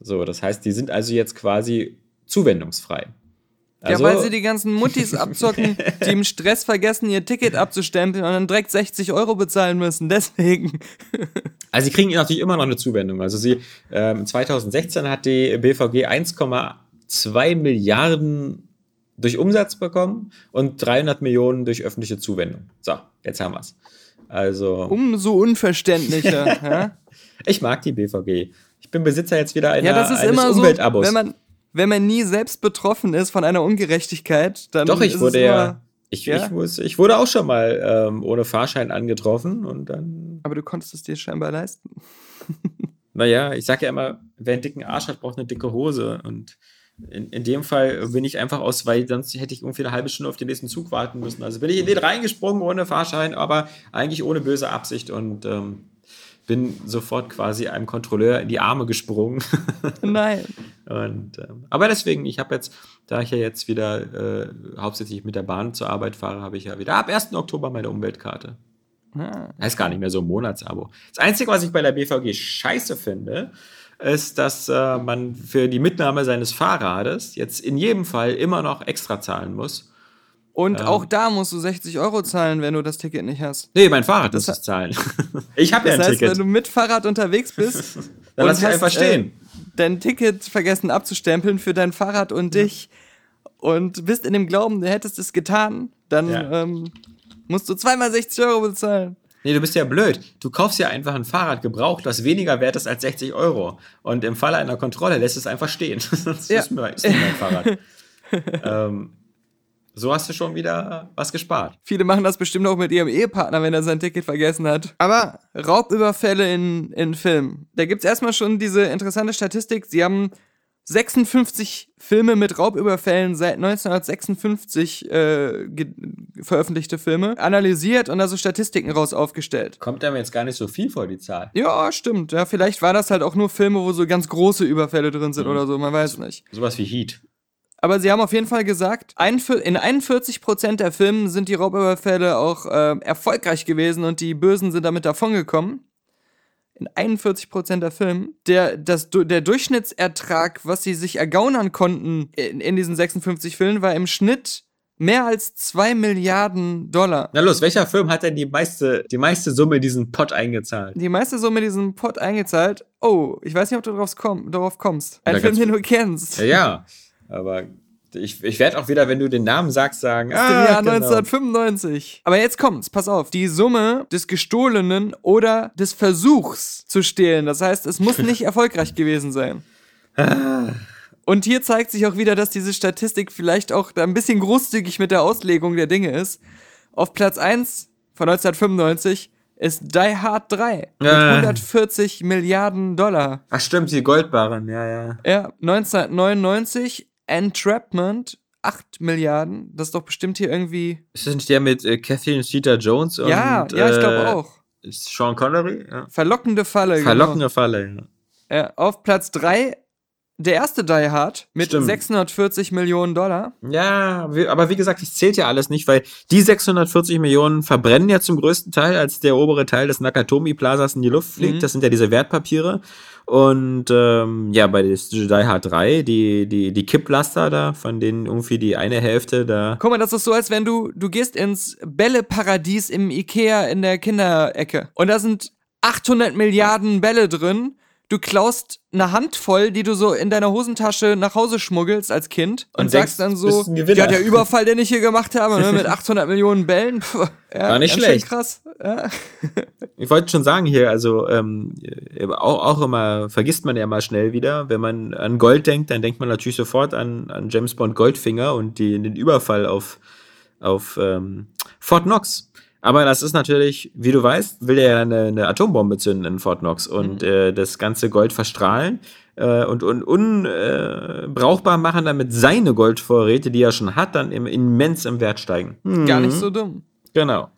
So, das heißt, die sind also jetzt quasi zuwendungsfrei. Also, ja, weil sie die ganzen Muttis abzocken, die im Stress vergessen, ihr Ticket abzustempeln und dann direkt 60 Euro bezahlen müssen. Deswegen. [LAUGHS] also sie kriegen natürlich immer noch eine Zuwendung. Also sie, ähm, 2016 hat die BVG 1,2 Milliarden durch Umsatz bekommen und 300 Millionen durch öffentliche Zuwendung. So, jetzt haben wir's. Also, Umso unverständlicher. [LAUGHS] ja? ich mag die BVG. Ich bin Besitzer jetzt wieder einer, ja, das ist eines immer so, Umweltabos. wenn man, wenn man nie selbst betroffen ist von einer Ungerechtigkeit, dann Doch, ich ist wurde es ja. immer, Ich, Ja? Ich, ich wurde auch schon mal ähm, ohne Fahrschein angetroffen und dann. Aber du konntest es dir scheinbar leisten. [LAUGHS] Naja, ich sag ja immer, wer einen dicken Arsch hat, braucht eine dicke Hose. Und in, in dem Fall bin ich einfach aus, weil sonst hätte ich irgendwie eine halbe Stunde auf den nächsten Zug warten müssen. Also bin ich in den reingesprungen ohne Fahrschein, aber eigentlich ohne böse Absicht und ähm, bin sofort quasi einem Kontrolleur in die Arme gesprungen. [LAUGHS] Nein. Und, ähm, aber deswegen, ich habe jetzt, da ich ja jetzt wieder äh, hauptsächlich mit der Bahn zur Arbeit fahre, habe ich ja wieder ab 1. Oktober meine Umweltkarte. Ah. Heißt gar nicht mehr so ein Monatsabo. Das Einzige, was ich bei der BVG scheiße finde, ist, dass äh, man für die Mitnahme seines Fahrrades jetzt in jedem Fall immer noch extra zahlen muss. Und Ähm. auch da musst du 60 Euro zahlen, wenn du das Ticket nicht hast. Nee, mein Fahrrad muss Das es zahlen. [LAUGHS] ich habe ja Das ein heißt, Ticket. wenn du mit Fahrrad unterwegs bist, [LAUGHS] Dann lass ich einfach stehen. Äh, dein Ticket vergessen abzustempeln für dein Fahrrad und dich und bist in dem Glauben, du hättest es getan, dann Ja. ähm, musst du zweimal 60 Euro bezahlen. Nee, du bist ja blöd. Du kaufst ja einfach ein Fahrrad gebraucht, das weniger wert ist als 60 Euro. Und im Falle einer Kontrolle lässt es einfach stehen. [LAUGHS] das Ja. ist, mir, ist mein Fahrrad. ähm, so hast du schon wieder was gespart. Viele machen das bestimmt auch mit ihrem Ehepartner, wenn er sein Ticket vergessen hat. Aber Raubüberfälle in, in Filmen. Da gibt es erstmal schon diese interessante Statistik. Sie haben 56 Filme mit Raubüberfällen seit 1956 äh, ge- veröffentlichte Filme analysiert und da so Statistiken raus aufgestellt. Kommt einem jetzt gar nicht so viel vor, die Zahl. Ja, stimmt. Ja, vielleicht war das halt auch nur Filme, wo so ganz große Überfälle drin sind oder so, man weiß nicht. Sowas wie Heat. Aber sie haben auf jeden Fall gesagt, in 41% der Filmen sind die Raubüberfälle auch äh, erfolgreich gewesen und die Bösen sind damit davongekommen. In 41% der Filmen. Der, das, der Durchschnittsertrag, was sie sich ergaunern konnten in, in diesen 56 Filmen, war im Schnitt mehr als 2 Milliarden Dollar. Na los, welcher Film hat denn die meiste, die meiste Summe in diesen Pot eingezahlt? Die meiste Summe in diesen Pot eingezahlt. Oh, ich weiß nicht, ob du darauf, komm, darauf kommst. Ein Film, den du kennst. Ja, ja. Aber ich, ich werde auch wieder, wenn du den Namen sagst, sagen, Aus dem Jahr genau. 1995. Aber jetzt kommt's, pass auf. Die Summe des Gestohlenen oder des Versuchs zu stehlen. Das heißt, es muss [LAUGHS] nicht erfolgreich gewesen sein. Und hier zeigt sich auch wieder, dass diese Statistik vielleicht auch da ein bisschen großzügig mit der Auslegung der Dinge ist. Auf Platz 1 von 1995 ist Die Hard 3 mit Ah. 140 Milliarden Dollar. Ach stimmt, die Goldbarren, ja, ja. Ja, 1999 Entrapment 8 Milliarden. Das ist doch bestimmt hier irgendwie. Ist das nicht der mit äh, Catherine Zeta-Jones und ja, ja, ich glaube äh, auch. Ist Sean Connery? Ja. Verlockende Falle. Verlockende Falle, ja. Genau. Ja, auf Platz 3 der erste Die Hard mit Stimmt. 640 Millionen Dollar. Ja, aber wie gesagt, das zählt ja alles nicht, weil die 640 Millionen verbrennen ja zum größten Teil, als der obere Teil des Nakatomi Plazas in die Luft fliegt. Mhm. Das sind ja diese Wertpapiere. Und ähm, ja, bei Die Hard 3, die, die, die Kipplaster da, von denen irgendwie die eine Hälfte da. Guck mal, das ist so, als wenn du, du gehst ins Bälleparadies im Ikea in der Kinderecke. Und da sind 800 Milliarden Bälle drin. Du klaust eine Handvoll, die du so in deiner Hosentasche nach Hause schmuggelst als Kind und, Und sagst denkst, dann so, ja, der Überfall, den ich hier gemacht habe, ne, mit 800 Millionen Bällen, pff, ja, War nicht schlecht. krass. Ja. [LAUGHS] Ich wollte schon sagen hier, also ähm, äh, auch, auch immer, vergisst man ja mal schnell wieder, wenn man an Gold denkt, dann denkt man natürlich sofort an, an James Bond Goldfinger und die, den Überfall auf, auf ähm, Fort Knox. Aber das ist natürlich, wie du weißt, will er ja eine, eine Atombombe zünden in Fort Knox und äh, das ganze Gold verstrahlen äh, und, unbrauchbar äh, brauchbar machen, damit seine Goldvorräte, die er schon hat, dann im, immens im Wert steigen. Gar Mhm. nicht so dumm. Genau.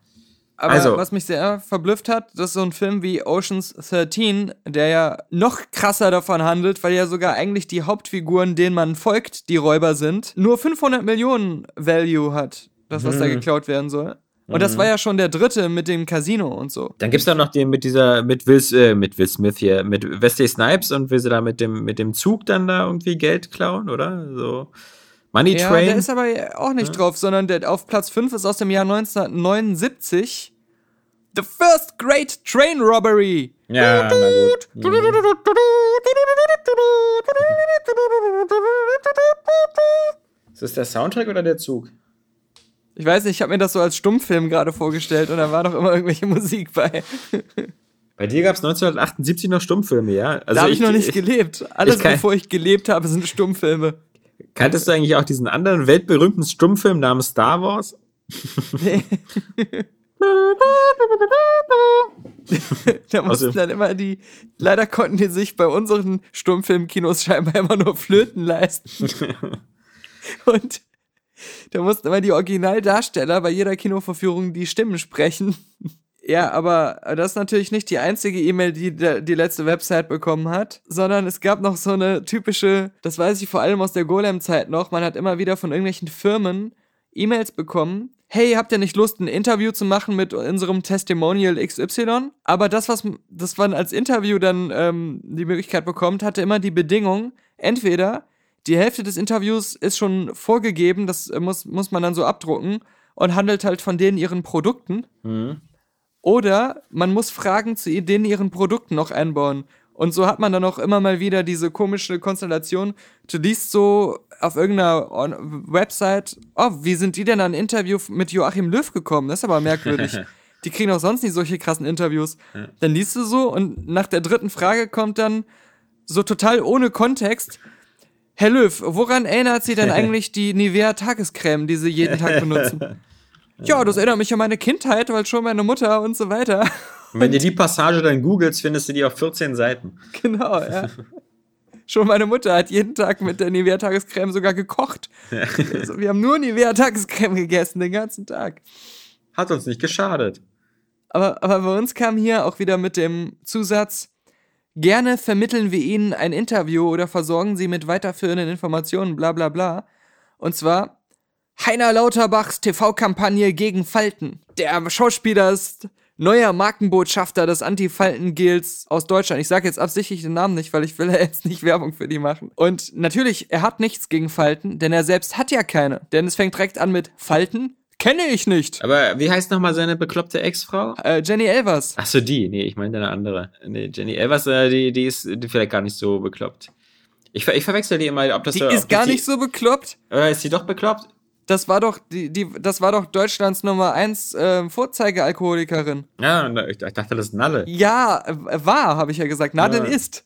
Aber Also- was mich sehr verblüfft hat, das ist so ein Film wie Oceans 13, der ja noch krasser davon handelt, weil ja sogar eigentlich die Hauptfiguren, denen man folgt, die Räuber sind, nur 500 Millionen Value hat, das was Mhm. da geklaut werden soll. Und das war ja schon der dritte mit dem Casino und so. Dann gibt's da noch den mit dieser, mit Will, äh, mit Will Smith hier, mit Wesley Snipes und will sie da mit dem, mit dem Zug dann da irgendwie Geld klauen, oder? So. Money Ja, Train. der ist aber auch nicht drauf, sondern der auf Platz 5 ist aus dem Jahr 1979. The First Great Train Robbery. ja, na gut. Ist das der Soundtrack oder der Zug? Ich weiß nicht, ich habe mir das so als Stummfilm gerade vorgestellt und da war doch immer irgendwelche [LAUGHS] Musik bei. Bei dir gab es 1978 noch Stummfilme, ja? Also da habe ich, noch nicht gelebt. Alles, ich kann- bevor ich gelebt habe, sind Stummfilme. Kanntest du eigentlich auch diesen anderen weltberühmten Stummfilm namens Star Wars? [LAUGHS] Da mussten dann immer die. Leider konnten die sich bei unseren Stummfilmkinos scheinbar immer nur Flöten leisten. [LAUGHS] Und da mussten immer die Originaldarsteller bei jeder Kinoverführung die Stimmen sprechen. [LAUGHS] Ja, aber das ist natürlich nicht die einzige E-Mail, die die letzte Website bekommen hat, sondern es gab noch so eine typische, das weiß ich vor allem aus der Golem-Zeit noch, man hat immer wieder von irgendwelchen Firmen E-Mails bekommen. Hey, habt ihr nicht Lust, ein Interview zu machen mit unserem Testimonial XY? Aber das, was das man als Interview dann ähm, die Möglichkeit bekommt, hatte immer die Bedingung, entweder die Hälfte des Interviews ist schon vorgegeben, das äh, muss, muss man dann so abdrucken und handelt halt von denen ihren Produkten. Oder man muss Fragen zu denen ihren Produkten noch einbauen. Und so hat man dann auch immer mal wieder diese komische Konstellation. Du liest so auf irgendeiner Website, oh, wie sind die denn an ein Interview mit Joachim Löw gekommen? Das ist aber merkwürdig. [LAUGHS] die kriegen auch sonst nicht solche krassen Interviews. Dann liest du so und nach der dritten Frage kommt dann so total ohne Kontext. Herr Löw, woran erinnert Sie denn [LAUGHS] eigentlich die Nivea Tagescreme, die Sie jeden Tag benutzen? [LAUGHS] Ja, das erinnert mich an meine Kindheit, weil schon meine Mutter und so weiter. Und wenn du die [LAUGHS] Passage dann googelst, findest du die auf 14 Seiten. Genau, ja. Schon meine Mutter hat jeden Tag mit der Nivea Tagescreme sogar gekocht. Also, wir haben nur Nivea Tagescreme gegessen den ganzen Tag. Hat uns nicht geschadet. Aber, aber bei uns kam hier auch wieder mit dem Zusatz, gerne vermitteln wir Ihnen ein Interview oder versorgen Sie mit weiterführenden Informationen, bla bla bla. Und zwar Heiner Lauterbachs TV-Kampagne gegen Falten. Der Schauspieler ist neuer Markenbotschafter des Anti-Falten-Gels aus Deutschland. Ich sage jetzt absichtlich den Namen nicht, weil ich will ja jetzt nicht Werbung für die machen. Und natürlich, er hat nichts gegen Falten, denn er selbst hat ja keine. Denn es fängt direkt an mit Falten? Kenne ich nicht. Aber wie heißt nochmal seine bekloppte Ex-Frau? Äh, Jenny Elvers. Ach so, die. Nee, ich meine eine andere. Nee, Jenny Elvers, äh, die, die ist die vielleicht gar nicht so bekloppt. Ich, ver ich verwechsel die immer, ob das Die ist gar die, nicht so bekloppt. Äh, ist die doch bekloppt? Das war doch die, die das war doch Deutschlands Nummer 1 äh, Vorzeigealkoholikerin. Ja, ich, dachte, das ist Nalle. Ja, war, habe ich ja gesagt. Nadel Ja. ist.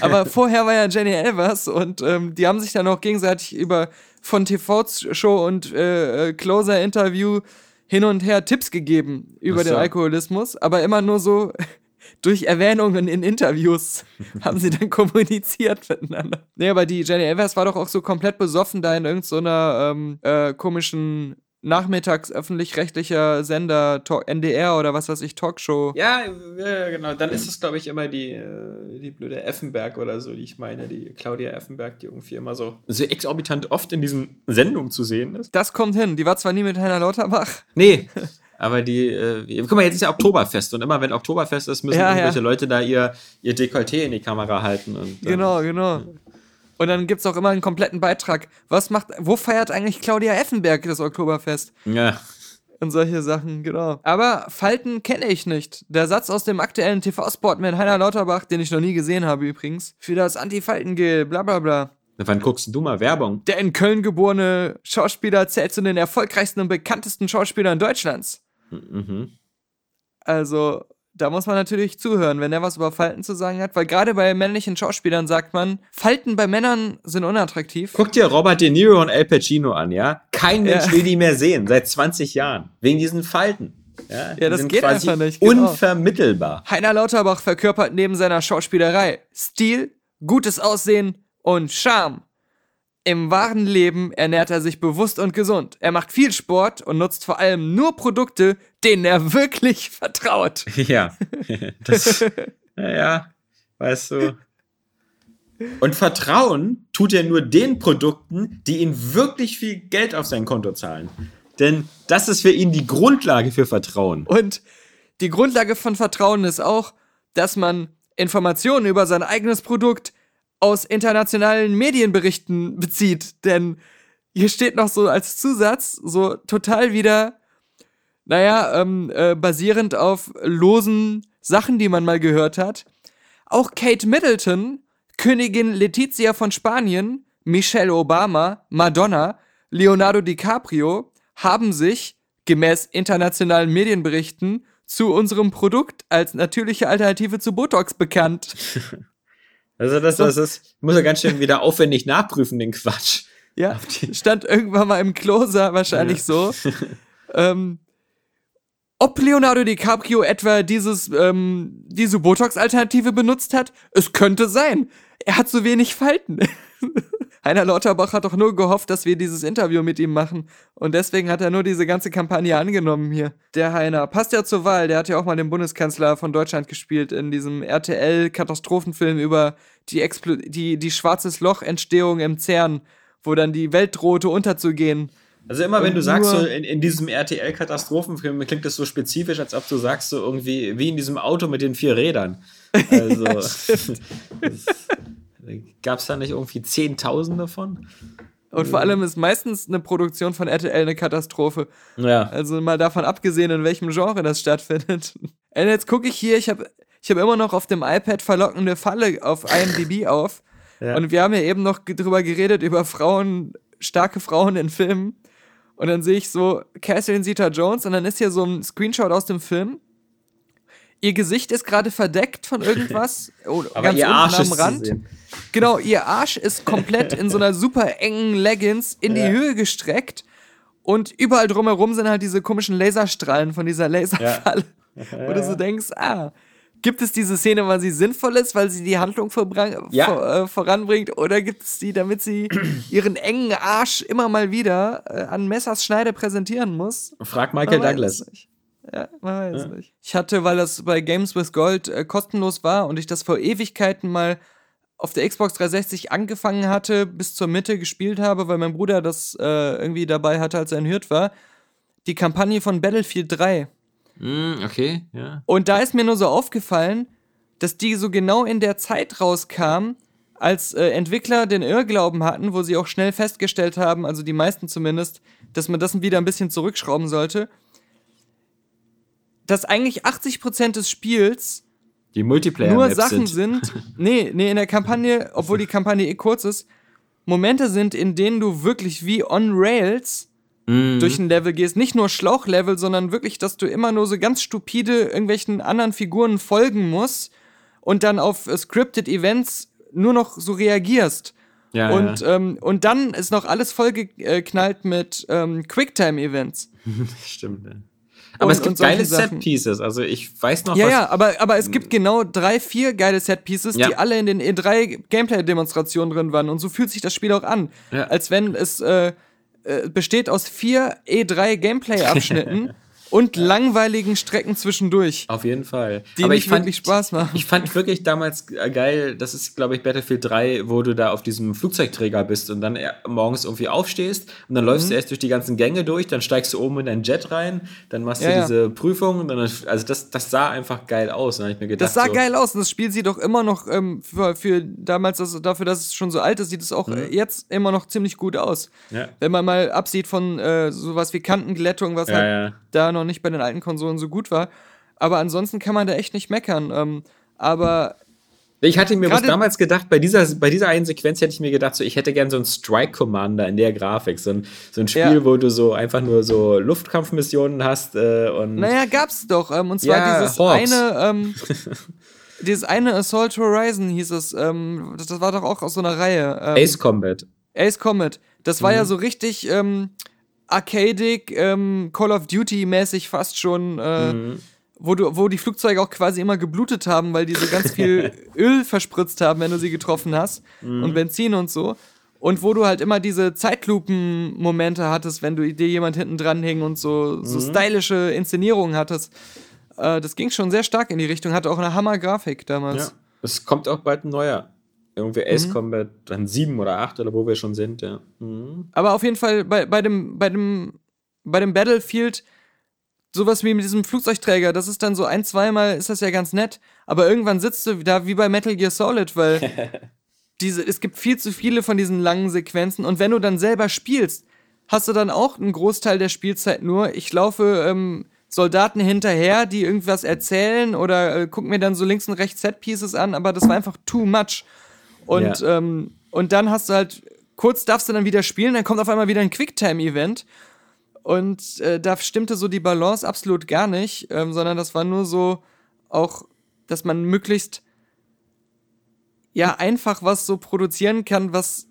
Aber vorher war ja Jenny Elvers und ähm, die haben sich dann auch gegenseitig über von TV-Show und äh, äh, Closer-Interview hin und her Tipps gegeben über so. den Alkoholismus, aber immer nur so [LAUGHS] durch Erwähnungen in Interviews [LAUGHS] haben sie dann kommuniziert miteinander. Nee, aber die Jenny Elvers war doch auch so komplett besoffen da in irgendeiner ähm, äh, komischen nachmittags öffentlich-rechtlicher Sender, Talk, NDR oder was weiß ich, Talkshow. Ja, ja, genau. Dann ist es, glaube ich, immer die, äh, die blöde Effenberg oder so, die ich meine, die Claudia Effenberg, die irgendwie immer so, so exorbitant oft in diesen Sendungen zu sehen ist. Das kommt hin. Die war zwar nie mit Heiner Lauterbach. Nee. Aber die, äh, guck mal, jetzt ist ja Oktoberfest und immer wenn Oktoberfest ist, müssen Ja, irgendwelche ja. Leute da ihr, ihr Dekolleté in die Kamera halten. Und, Genau, genau. Und dann gibt's auch immer einen kompletten Beitrag. Was macht, wo feiert eigentlich Claudia Effenberg das Oktoberfest? Ja. Und solche Sachen, genau. Aber Falten kenne ich nicht. Der Satz aus dem aktuellen TV-Spot mit Heiner Lauterbach, den ich noch nie gesehen habe übrigens, für das Anti-Faltengel, bla bla bla. Wann guckst du mal Werbung? Der in Köln geborene Schauspieler zählt zu den erfolgreichsten und bekanntesten Schauspielern Deutschlands. Mhm. Also, da muss man natürlich zuhören, wenn er was über Falten zu sagen hat, weil gerade bei männlichen Schauspielern sagt man, Falten bei Männern sind unattraktiv. Guck dir Robert De Niro und Al Pacino an, ja? Kein Mensch Ja. will die mehr sehen, seit 20 Jahren. Wegen diesen Falten. Ja, Die das geht einfach nicht, genau. Unvermittelbar. Heiner Lauterbach verkörpert neben seiner Schauspielerei Stil, gutes Aussehen und Charme. Im wahren Leben ernährt er sich bewusst und gesund. Er macht viel Sport und nutzt vor allem nur Produkte, denen er wirklich [LAUGHS] vertraut. Ja. Das, ja, weißt du. Und Vertrauen tut er nur den Produkten, die ihn wirklich viel Geld auf sein Konto zahlen. Denn das ist für ihn die Grundlage für Vertrauen. Und die Grundlage von Vertrauen ist auch, dass man Informationen über sein eigenes Produkt aus internationalen Medienberichten bezieht. Denn hier steht noch so als Zusatz, so total wieder, naja, ähm, äh, basierend auf losen Sachen, die man mal gehört hat. Auch Kate Middleton, Königin Letizia von Spanien, Michelle Obama, Madonna, Leonardo DiCaprio haben sich, gemäß internationalen Medienberichten, zu unserem Produkt als natürliche Alternative zu Botox bekannt. [LAUGHS] Also das, das ist, muss ja ganz schön wieder aufwendig nachprüfen, den Quatsch. Ja, stand irgendwann mal im Closer wahrscheinlich so. Ähm, ob Leonardo DiCaprio etwa dieses, ähm, diese Botox-Alternative benutzt hat? Es könnte sein. Er hat so wenig Falten. [LAUGHS] Heiner Lauterbach hat doch nur gehofft, dass wir dieses Interview mit ihm machen. Und deswegen hat er nur diese ganze Kampagne angenommen hier. Der Heiner passt ja zur Wahl. Der hat ja auch mal den Bundeskanzler von Deutschland gespielt in diesem RTL-Katastrophenfilm über die, Explo die, die schwarzes Loch-Entstehung im CERN, wo dann die Welt drohte unterzugehen. Also immer wenn du sagst, so in, in diesem RTL-Katastrophenfilm klingt das so spezifisch, als ob du sagst, so irgendwie wie in diesem Auto mit den vier Rädern. [LAUGHS] Also [LAUGHS] gab es da nicht irgendwie Zehntausend davon? Und vor allem ist meistens eine Produktion von RTL eine Katastrophe. Ja. Also mal davon abgesehen, in welchem Genre das stattfindet. Und [LAUGHS] jetzt gucke ich hier, ich habe ich hab immer noch auf dem iPad verlockende Falle auf IMDb [LAUGHS] auf. Ja. Und wir haben ja eben noch drüber geredet, über Frauen, starke Frauen in Filmen. Und dann sehe ich so Catherine Zeta-Jones und dann ist hier so ein Screenshot aus dem Film. Ihr Gesicht ist gerade verdeckt von [LAUGHS] irgendwas. Oh, Aber ganz ihr unten Arsch am Rand. Genau, ihr Arsch ist komplett in so einer [LAUGHS] super engen Leggings in die Ja. Höhe gestreckt und überall drumherum sind halt diese komischen Laserstrahlen von dieser Laserfalle. Wo du so denkst, ah, gibt es diese Szene, weil sie sinnvoll ist, weil sie die Handlung Ja. vor, äh, voranbringt, oder gibt es die, damit sie [CLEARS THROAT] ihren engen Arsch immer mal wieder äh, an Messers Schneide präsentieren muss? Frag Michael Douglas. nicht. Ja, man weiß nicht. Ich hatte, weil das bei Games with Gold äh, kostenlos war und ich das vor Ewigkeiten mal auf der Xbox 360 angefangen hatte, bis zur Mitte gespielt habe, weil mein Bruder das äh, irgendwie dabei hatte, als er in Hürth war, die Kampagne von Battlefield 3. Hm, okay, ja. Und da ist mir nur so aufgefallen, dass die so genau in der Zeit rauskam, als äh, Entwickler den Irrglauben hatten, wo sie auch schnell festgestellt haben, also die meisten zumindest, dass man das wieder ein bisschen zurückschrauben sollte, dass eigentlich 80% des Spiels Die multiplayer nur Sachen sind. [LAUGHS] Nee, nee, in der Kampagne, obwohl die Kampagne eh kurz ist, Momente sind, in denen du wirklich wie on Rails Mhm. durch ein Level gehst. Nicht nur Schlauchlevel, sondern wirklich, dass du immer nur so ganz stupide irgendwelchen anderen Figuren folgen musst und dann auf äh, scripted Events nur noch so reagierst. Ja, und, ja. ähm, und dann ist noch alles vollgeknallt mit ähm, Quicktime-Events. [LAUGHS] Stimmt. Ja. Aber Und- es gibt geile. Set-Pieces. Also ich weiß noch, Ja, was. ja, aber, aber es gibt genau drei, vier geile Set-Pieces, Ja. die alle in den E3 Gameplay-Demonstrationen drin waren. Und so fühlt sich das Spiel auch an. Ja. Als wenn es äh, äh, besteht aus vier E3 Gameplay-Abschnitten [LAUGHS] und langweiligen Strecken zwischendurch, Auf jeden Fall. die Aber ich fand, wirklich Spaß machen. Ich fand wirklich damals äh, geil, das ist, glaube ich, Battlefield 3, wo du da auf diesem Flugzeugträger bist und dann äh, morgens irgendwie aufstehst und dann läufst Mhm. du erst durch die ganzen Gänge durch, dann steigst du oben in dein Jet rein, dann machst Ja, du ja. diese Prüfung und dann, also das, das sah einfach geil aus. Dann ich mir gedacht, Das sah so, geil aus und das Spiel sieht doch immer noch ähm, für, für damals, das, dafür, dass es schon so alt ist, sieht es auch äh, jetzt immer noch ziemlich gut aus. Mhm. Ja. Wenn man mal absieht von äh, sowas wie Kantenglättung, was Ja, halt ja. da noch nicht bei den alten Konsolen so gut war. Aber ansonsten kann man da echt nicht meckern. Ähm, aber Ich hatte mir was damals gedacht, bei dieser, bei dieser einen Sequenz hätte ich mir gedacht, so, ich hätte gern so einen Strike Commander in der Grafik. So ein, so ein Spiel, Ja. wo du so einfach nur so Luftkampfmissionen hast äh, und. naja, gab's doch. Ähm, und zwar Ja, dieses Hawks. eine, ähm, [LAUGHS] dieses eine Assault Horizon hieß es. Ähm, das, war doch auch aus so einer Reihe. Ähm, Ace Combat. Ace Combat. Das war ja Mhm. so richtig ähm, arcadig, ähm, Call of Duty-mäßig fast schon, äh, Mhm. wo, du, wo die Flugzeuge auch quasi immer geblutet haben, weil die so ganz viel [LAUGHS] Öl verspritzt haben, wenn du sie getroffen hast Mhm. und Benzin und so. Und wo du halt immer diese Zeitlupen-Momente hattest, wenn du dir jemand hinten dran hing und so, so Mhm. stylische Inszenierungen hattest. Äh, das ging schon sehr stark in die Richtung, hatte auch eine Hammer-Grafik damals. Ja. Es kommt auch bald ein neuer. Irgendwie Mhm. Ace Combat, dann sieben oder acht oder wo wir schon sind, ja. Mhm. Aber auf jeden Fall bei, bei, dem, bei, dem, bei dem Battlefield, sowas wie mit diesem Flugzeugträger, das ist dann so ein, zweimal ist das ja ganz nett, aber irgendwann sitzt du da wie bei Metal Gear Solid, weil [LAUGHS] diese, es gibt viel zu viele von diesen langen Sequenzen und wenn du dann selber spielst, hast du dann auch einen Großteil der Spielzeit nur. Ich laufe ähm, Soldaten hinterher, die irgendwas erzählen oder äh, guck mir dann so links und rechts Setpieces an, aber das war einfach too much. Und, Ja. ähm, und dann hast du halt, kurz darfst du dann wieder spielen, dann kommt auf einmal wieder ein Quicktime-Event. Und äh, da stimmte so die Balance absolut gar nicht, ähm, sondern das war nur so auch, dass man möglichst ja einfach was so produzieren kann, was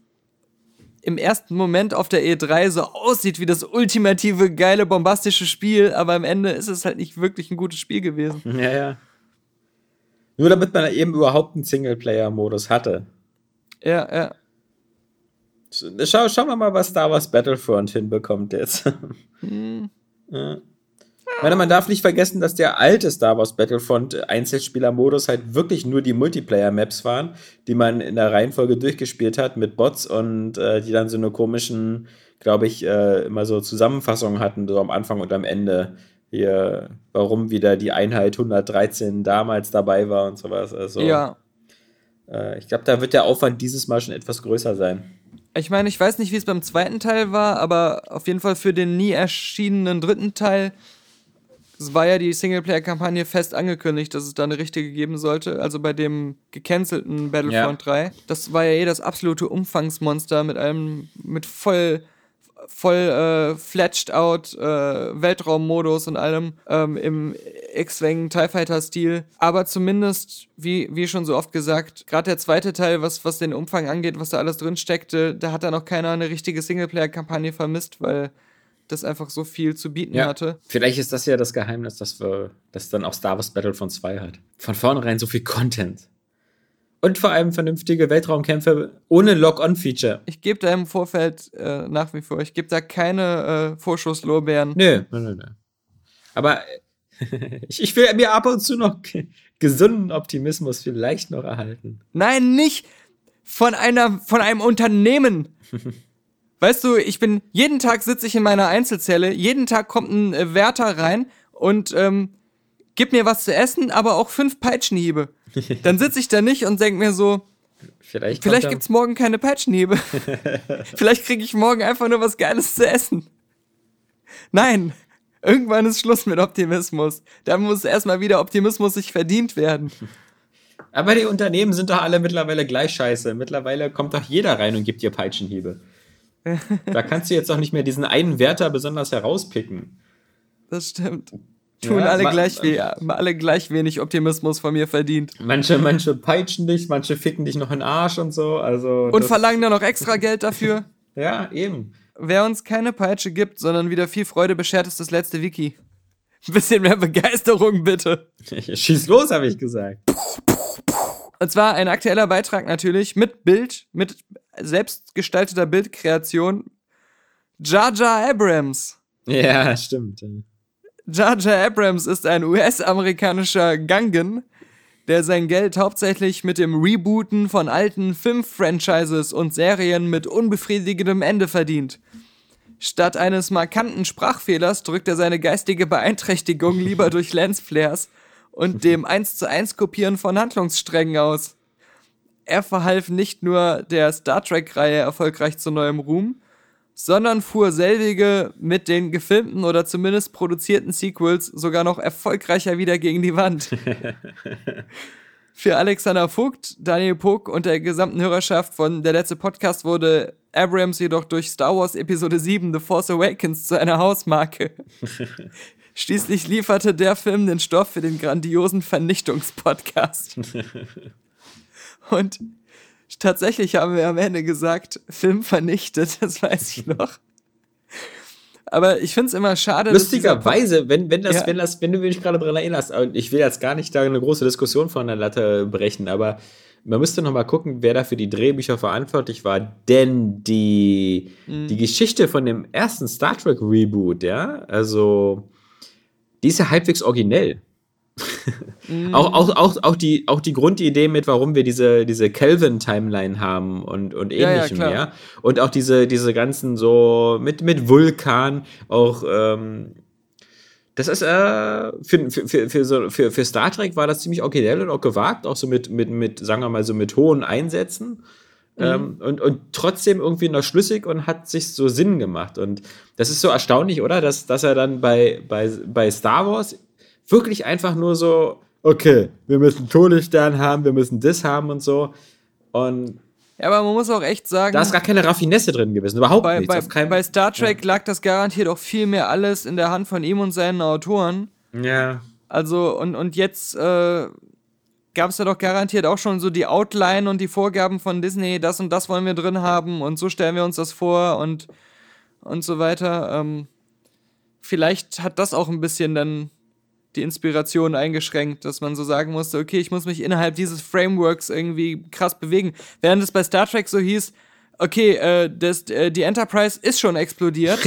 im ersten Moment auf der E3 so aussieht wie das ultimative, geile, bombastische Spiel, aber am Ende ist es halt nicht wirklich ein gutes Spiel gewesen. Ja, ja. Nur damit man eben überhaupt einen Singleplayer-Modus hatte. Ja, ja. Schau, schauen wir mal, was Star Wars Battlefront hinbekommt jetzt. [LAUGHS] Hm. ja. Ich meine, man darf nicht vergessen, dass der alte Star Wars Battlefront Einzelspieler-Modus halt wirklich nur die Multiplayer-Maps waren, die man in der Reihenfolge durchgespielt hat mit Bots und äh, die dann so eine komischen, glaube ich, äh, immer so Zusammenfassungen hatten, so am Anfang und am Ende. Hier, warum wieder die Einheit 113 damals dabei war und sowas. Also, Ja. Äh, ich glaube, da wird der Aufwand dieses Mal schon etwas größer sein. Ich meine, ich weiß nicht, wie es beim zweiten Teil war, aber auf jeden Fall für den nie erschienenen dritten Teil war ja die Singleplayer-Kampagne fest angekündigt, dass es da eine richtige geben sollte. Also bei dem gecancelten Battlefront 3. Das war ja eh das absolute Umfangsmonster mit einem, mit voll, voll äh, fletched out äh, Weltraummodus und allem ähm, im X-Wing TIE Fighter-Stil. Aber zumindest, wie, wie schon so oft gesagt, gerade der zweite Teil, was, was den Umfang angeht, was da alles drin steckte, da hat da noch keiner eine richtige Singleplayer-Kampagne vermisst, weil das einfach so viel zu bieten hatte. Vielleicht ist das ja das Geheimnis, dass wir das dann auch Star Wars Battlefront 2 hat. Von vornherein so viel Content. Und vor allem vernünftige Weltraumkämpfe ohne Lock-on-Feature. Ich gebe da im Vorfeld äh, nach wie vor, ich gebe da keine äh, Vorschusslorbeeren. Nö, nö, nö, nö. Aber [LAUGHS] ich, ich will mir ab und zu noch ge- gesunden Optimismus vielleicht noch erhalten. Nein, nicht von einer, von einem Unternehmen. [LAUGHS] Weißt du, ich bin, jeden Tag sitze ich in meiner Einzelzelle, jeden Tag kommt ein äh, Wärter rein und ähm, gibt mir was zu essen, aber auch fünf Peitschenhiebe. Dann sitze ich da nicht und denke mir so, Vielleicht, vielleicht kommt gibt's morgen keine Peitschenhiebe. [LAUGHS] vielleicht kriege ich morgen einfach nur was Geiles zu essen. Nein, irgendwann ist Schluss mit Optimismus. Da muss erstmal wieder Optimismus sich verdient werden. aber die Unternehmen sind doch alle mittlerweile gleich scheiße. Mittlerweile kommt doch jeder rein und gibt dir Peitschenhiebe. [LAUGHS] da kannst du jetzt doch nicht mehr diesen einen Wärter besonders herauspicken. Das stimmt. Tun Ja, alle, ma- gleich we alle gleich wenig Optimismus von mir verdient. Manche, manche peitschen dich, manche ficken dich noch in den Arsch und so. Also Und verlangen dann noch extra Geld dafür. [LAUGHS] Ja, eben. Wer uns keine Peitsche gibt, sondern wieder viel Freude beschert, ist das letzte Wiki. Ein bisschen mehr Begeisterung, bitte. [LAUGHS] Schieß los, habe ich gesagt. Und zwar ein aktueller Beitrag natürlich mit Bild, mit selbstgestalteter Bildkreation. Jar Abrams. Ja, stimmt. Jar Jar Abrams ist ein US-amerikanischer Gangen, der sein Geld hauptsächlich mit dem Rebooten von alten Film-Franchises und Serien mit unbefriedigendem Ende verdient. Statt eines markanten Sprachfehlers drückt er seine geistige Beeinträchtigung lieber durch Lensflares und dem 1 zu 1 Kopieren von Handlungssträngen aus. Er verhalf nicht nur der Star Trek-Reihe erfolgreich zu neuem Ruhm, sondern fuhr selbige mit den gefilmten oder zumindest produzierten Sequels sogar noch erfolgreicher wieder gegen die Wand. [LAUGHS] Für Alexander Vogt, Daniel Puck und der gesamten Hörerschaft von Der letzte Podcast wurde Abrams jedoch durch Star Wars Episode 7 The Force Awakens zu einer Hausmarke. [LAUGHS] Schließlich lieferte der Film den Stoff für den grandiosen Vernichtungspodcast. [LAUGHS] Und tatsächlich haben wir am Ende gesagt, Film vernichtet, [LAUGHS] das weiß ich noch. Aber ich finde es immer schade. Lustigerweise, wenn, wenn, das, Ja. wenn, das, wenn du mich gerade daran erinnerst, und ich will jetzt gar nicht da eine große Diskussion von der Latte brechen, aber man müsste noch mal gucken, wer da für die Drehbücher verantwortlich war, denn die, Mhm. die Geschichte von dem ersten Star Trek Reboot, ja, also die ist ja halbwegs originell. Mhm. Auch, auch, auch, auch, die, auch die Grundidee mit, warum wir diese, diese Kelvin-Timeline haben und, und Ja, ja, ähnlichem, klar. ja. Und auch diese, diese ganzen so mit, mit Vulkan, auch ähm, das ist äh, für, für, für, für, so, für, für Star Trek war das ziemlich originell und auch gewagt, auch so mit, mit, mit, sagen wir mal, so mit hohen Einsätzen. Ähm, und, und trotzdem irgendwie noch schlüssig und hat sich so Sinn gemacht. Und das ist so erstaunlich, oder? Dass, dass er dann bei, bei, bei Star Wars wirklich einfach nur so, okay, wir müssen Todesstern haben, wir müssen das haben und so. Und Ja, aber man muss auch echt sagen, da ist gar keine Raffinesse drin gewesen. Überhaupt bei, nichts. bei, bei Star Trek lag das garantiert auch viel mehr alles in der Hand von ihm und seinen Autoren. ja. Also, und, und jetzt äh, gab es ja doch garantiert auch schon so die Outline und die Vorgaben von Disney, das und das wollen wir drin haben und so stellen wir uns das vor und, und so weiter. Ähm, vielleicht hat das auch ein bisschen dann die Inspiration eingeschränkt, dass man so sagen musste, okay, ich muss mich innerhalb dieses Frameworks irgendwie krass bewegen. Während es bei Star Trek so hieß, okay, äh, das, äh, die Enterprise ist schon explodiert.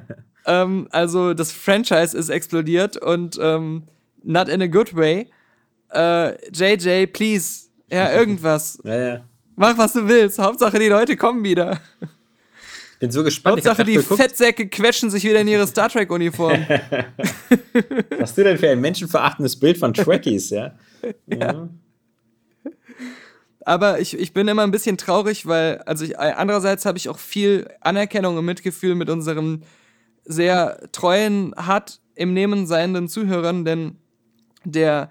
[LAUGHS] ähm, also das Franchise ist explodiert und ähm, not in a good way. Äh, JJ, please, ja, [LAUGHS] irgendwas. Ja, ja. Mach, was du willst. Hauptsache, die Leute kommen wieder. Bin so gespannt. Hauptsache, die geguckt, Fettsäcke quetschen sich wieder in ihre Star Trek-Uniform. [LAUGHS] Was du denn für ein menschenverachtendes Bild von Trekkies, [LAUGHS] ja? ja. Aber ich, ich bin immer ein bisschen traurig, weil, also ich, andererseits habe ich auch viel Anerkennung und Mitgefühl mit unseren sehr treuen, hart im Nehmen seienden Zuhörern, denn der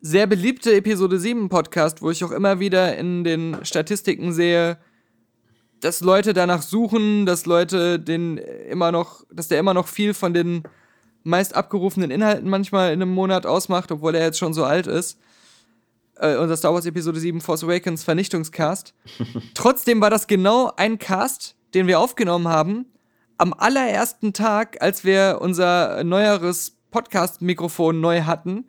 sehr beliebte Episode 7 Podcast, wo ich auch immer wieder in den Statistiken sehe, dass Leute danach suchen, dass Leute den immer noch, dass der immer noch viel von den meist abgerufenen Inhalten manchmal in einem Monat ausmacht, obwohl er jetzt schon so alt ist. Äh, unser Star Wars Episode 7 Force Awakens Vernichtungscast. [LAUGHS] Trotzdem war das genau ein Cast, den wir aufgenommen haben, am allerersten Tag, als wir unser neueres Podcast-Mikrofon neu hatten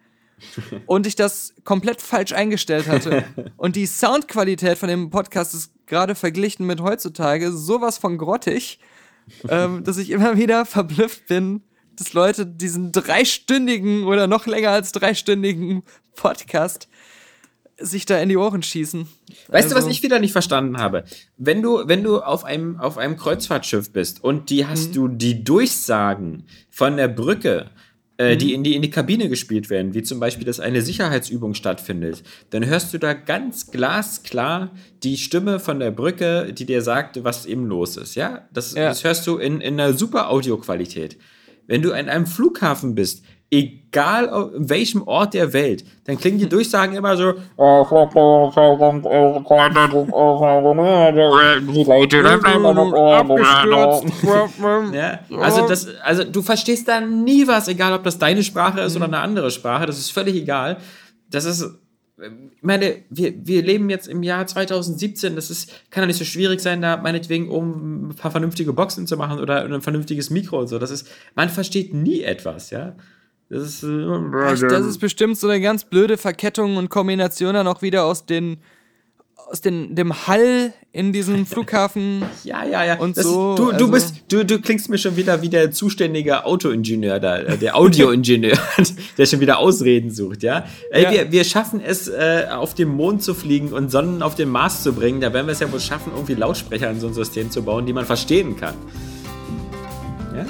und ich das komplett falsch eingestellt hatte. [LAUGHS] Und die Soundqualität von dem Podcast ist gerade verglichen mit heutzutage sowas von grottig, ähm, dass ich immer wieder verblüfft bin, dass Leute diesen dreistündigen oder noch länger als dreistündigen Podcast sich da in die Ohren schießen. Weißt du, was Also- ich wieder nicht verstanden habe? Wenn du, wenn du auf einem, auf einem Kreuzfahrtschiff bist und die hast Mhm. du die Durchsagen von der Brücke, äh, Mhm. die, in die in die Kabine gespielt werden, wie zum Beispiel, dass eine Sicherheitsübung stattfindet, dann hörst du da ganz glasklar die Stimme von der Brücke, die dir sagt, was eben los ist. Ja, das, Ja. das hörst du in, in einer super Audioqualität. Wenn du an einem Flughafen bist, egal auf in welchem Ort der Welt, dann klingen die Durchsagen immer so, Ja, also das, also du verstehst da nie was, egal ob das deine Sprache ist oder eine andere Sprache, das ist völlig egal. Das ist, ich meine, wir, wir leben jetzt im Jahr 2017, das ist, kann ja nicht so schwierig sein, da meinetwegen um ein paar vernünftige Boxen zu machen oder ein vernünftiges Mikro und so. Das ist, man versteht nie etwas, ja. Das ist, äh, Das ist bestimmt so eine ganz blöde Verkettung und Kombination dann auch wieder aus den aus den, dem Hall in diesem [LAUGHS] Flughafen. Ja, ja, ja. Und das, so, Du, du also- bist, du, du klingst mir schon wieder wie der zuständige Autoingenieur da, äh, der Audioingenieur, [LAUGHS] der schon wieder Ausreden sucht, ja. Ey, Ja. Wir, wir schaffen es, äh, auf den Mond zu fliegen und Sonnen auf den Mars zu bringen. Da werden wir es ja wohl schaffen, irgendwie Lautsprecher in so ein System zu bauen, die man verstehen kann. Ja?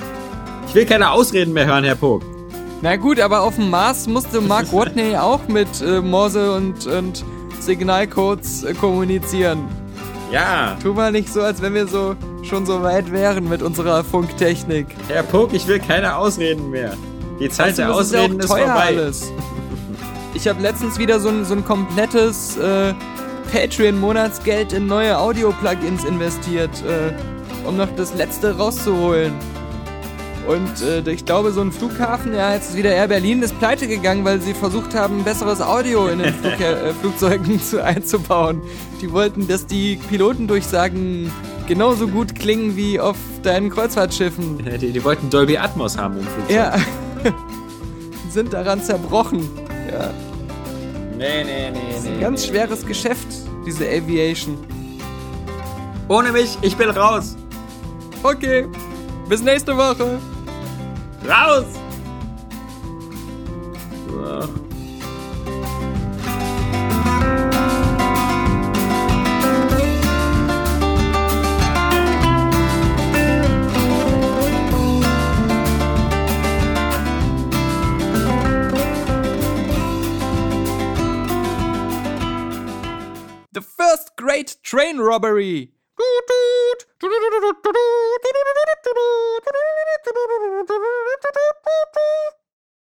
Ich will keine Ausreden mehr hören, Herr Pog. Na gut, aber auf dem Mars musste Mark [LAUGHS] Watney auch mit äh, Morse und, und Signalcodes äh, kommunizieren. Ja, Tu mal nicht so, als wenn wir so schon so weit wären mit unserer Funktechnik. Herr Pog, ich will keine Ausreden mehr. Die Zeit der Das ist ja Ausreden ist vorbei. alles. [LAUGHS] Ich habe letztens wieder so ein, so ein komplettes äh, Patreon-Monatsgeld in neue Audio-Plugins investiert, äh, um noch das letzte rauszuholen. Und äh, ich glaube, so ein Flughafen, ja, jetzt ist wieder Air Berlin, ist pleite gegangen, weil sie versucht haben, besseres Audio in den [LAUGHS] Flug äh, Flugzeugen zu, einzubauen. Die wollten, dass die Pilotendurchsagen genauso gut klingen wie auf deinen Kreuzfahrtschiffen. Die, die wollten Dolby Atmos haben im Flugzeug. Ja. [LAUGHS] Sind daran zerbrochen. Ja. Nee, nee, nee, nee. Ganz schweres Geschäft, diese Aviation. Ohne mich, ich bin raus. Okay. Bis nächste Woche. Raus! Ach. The first great train robbery. ピーピー。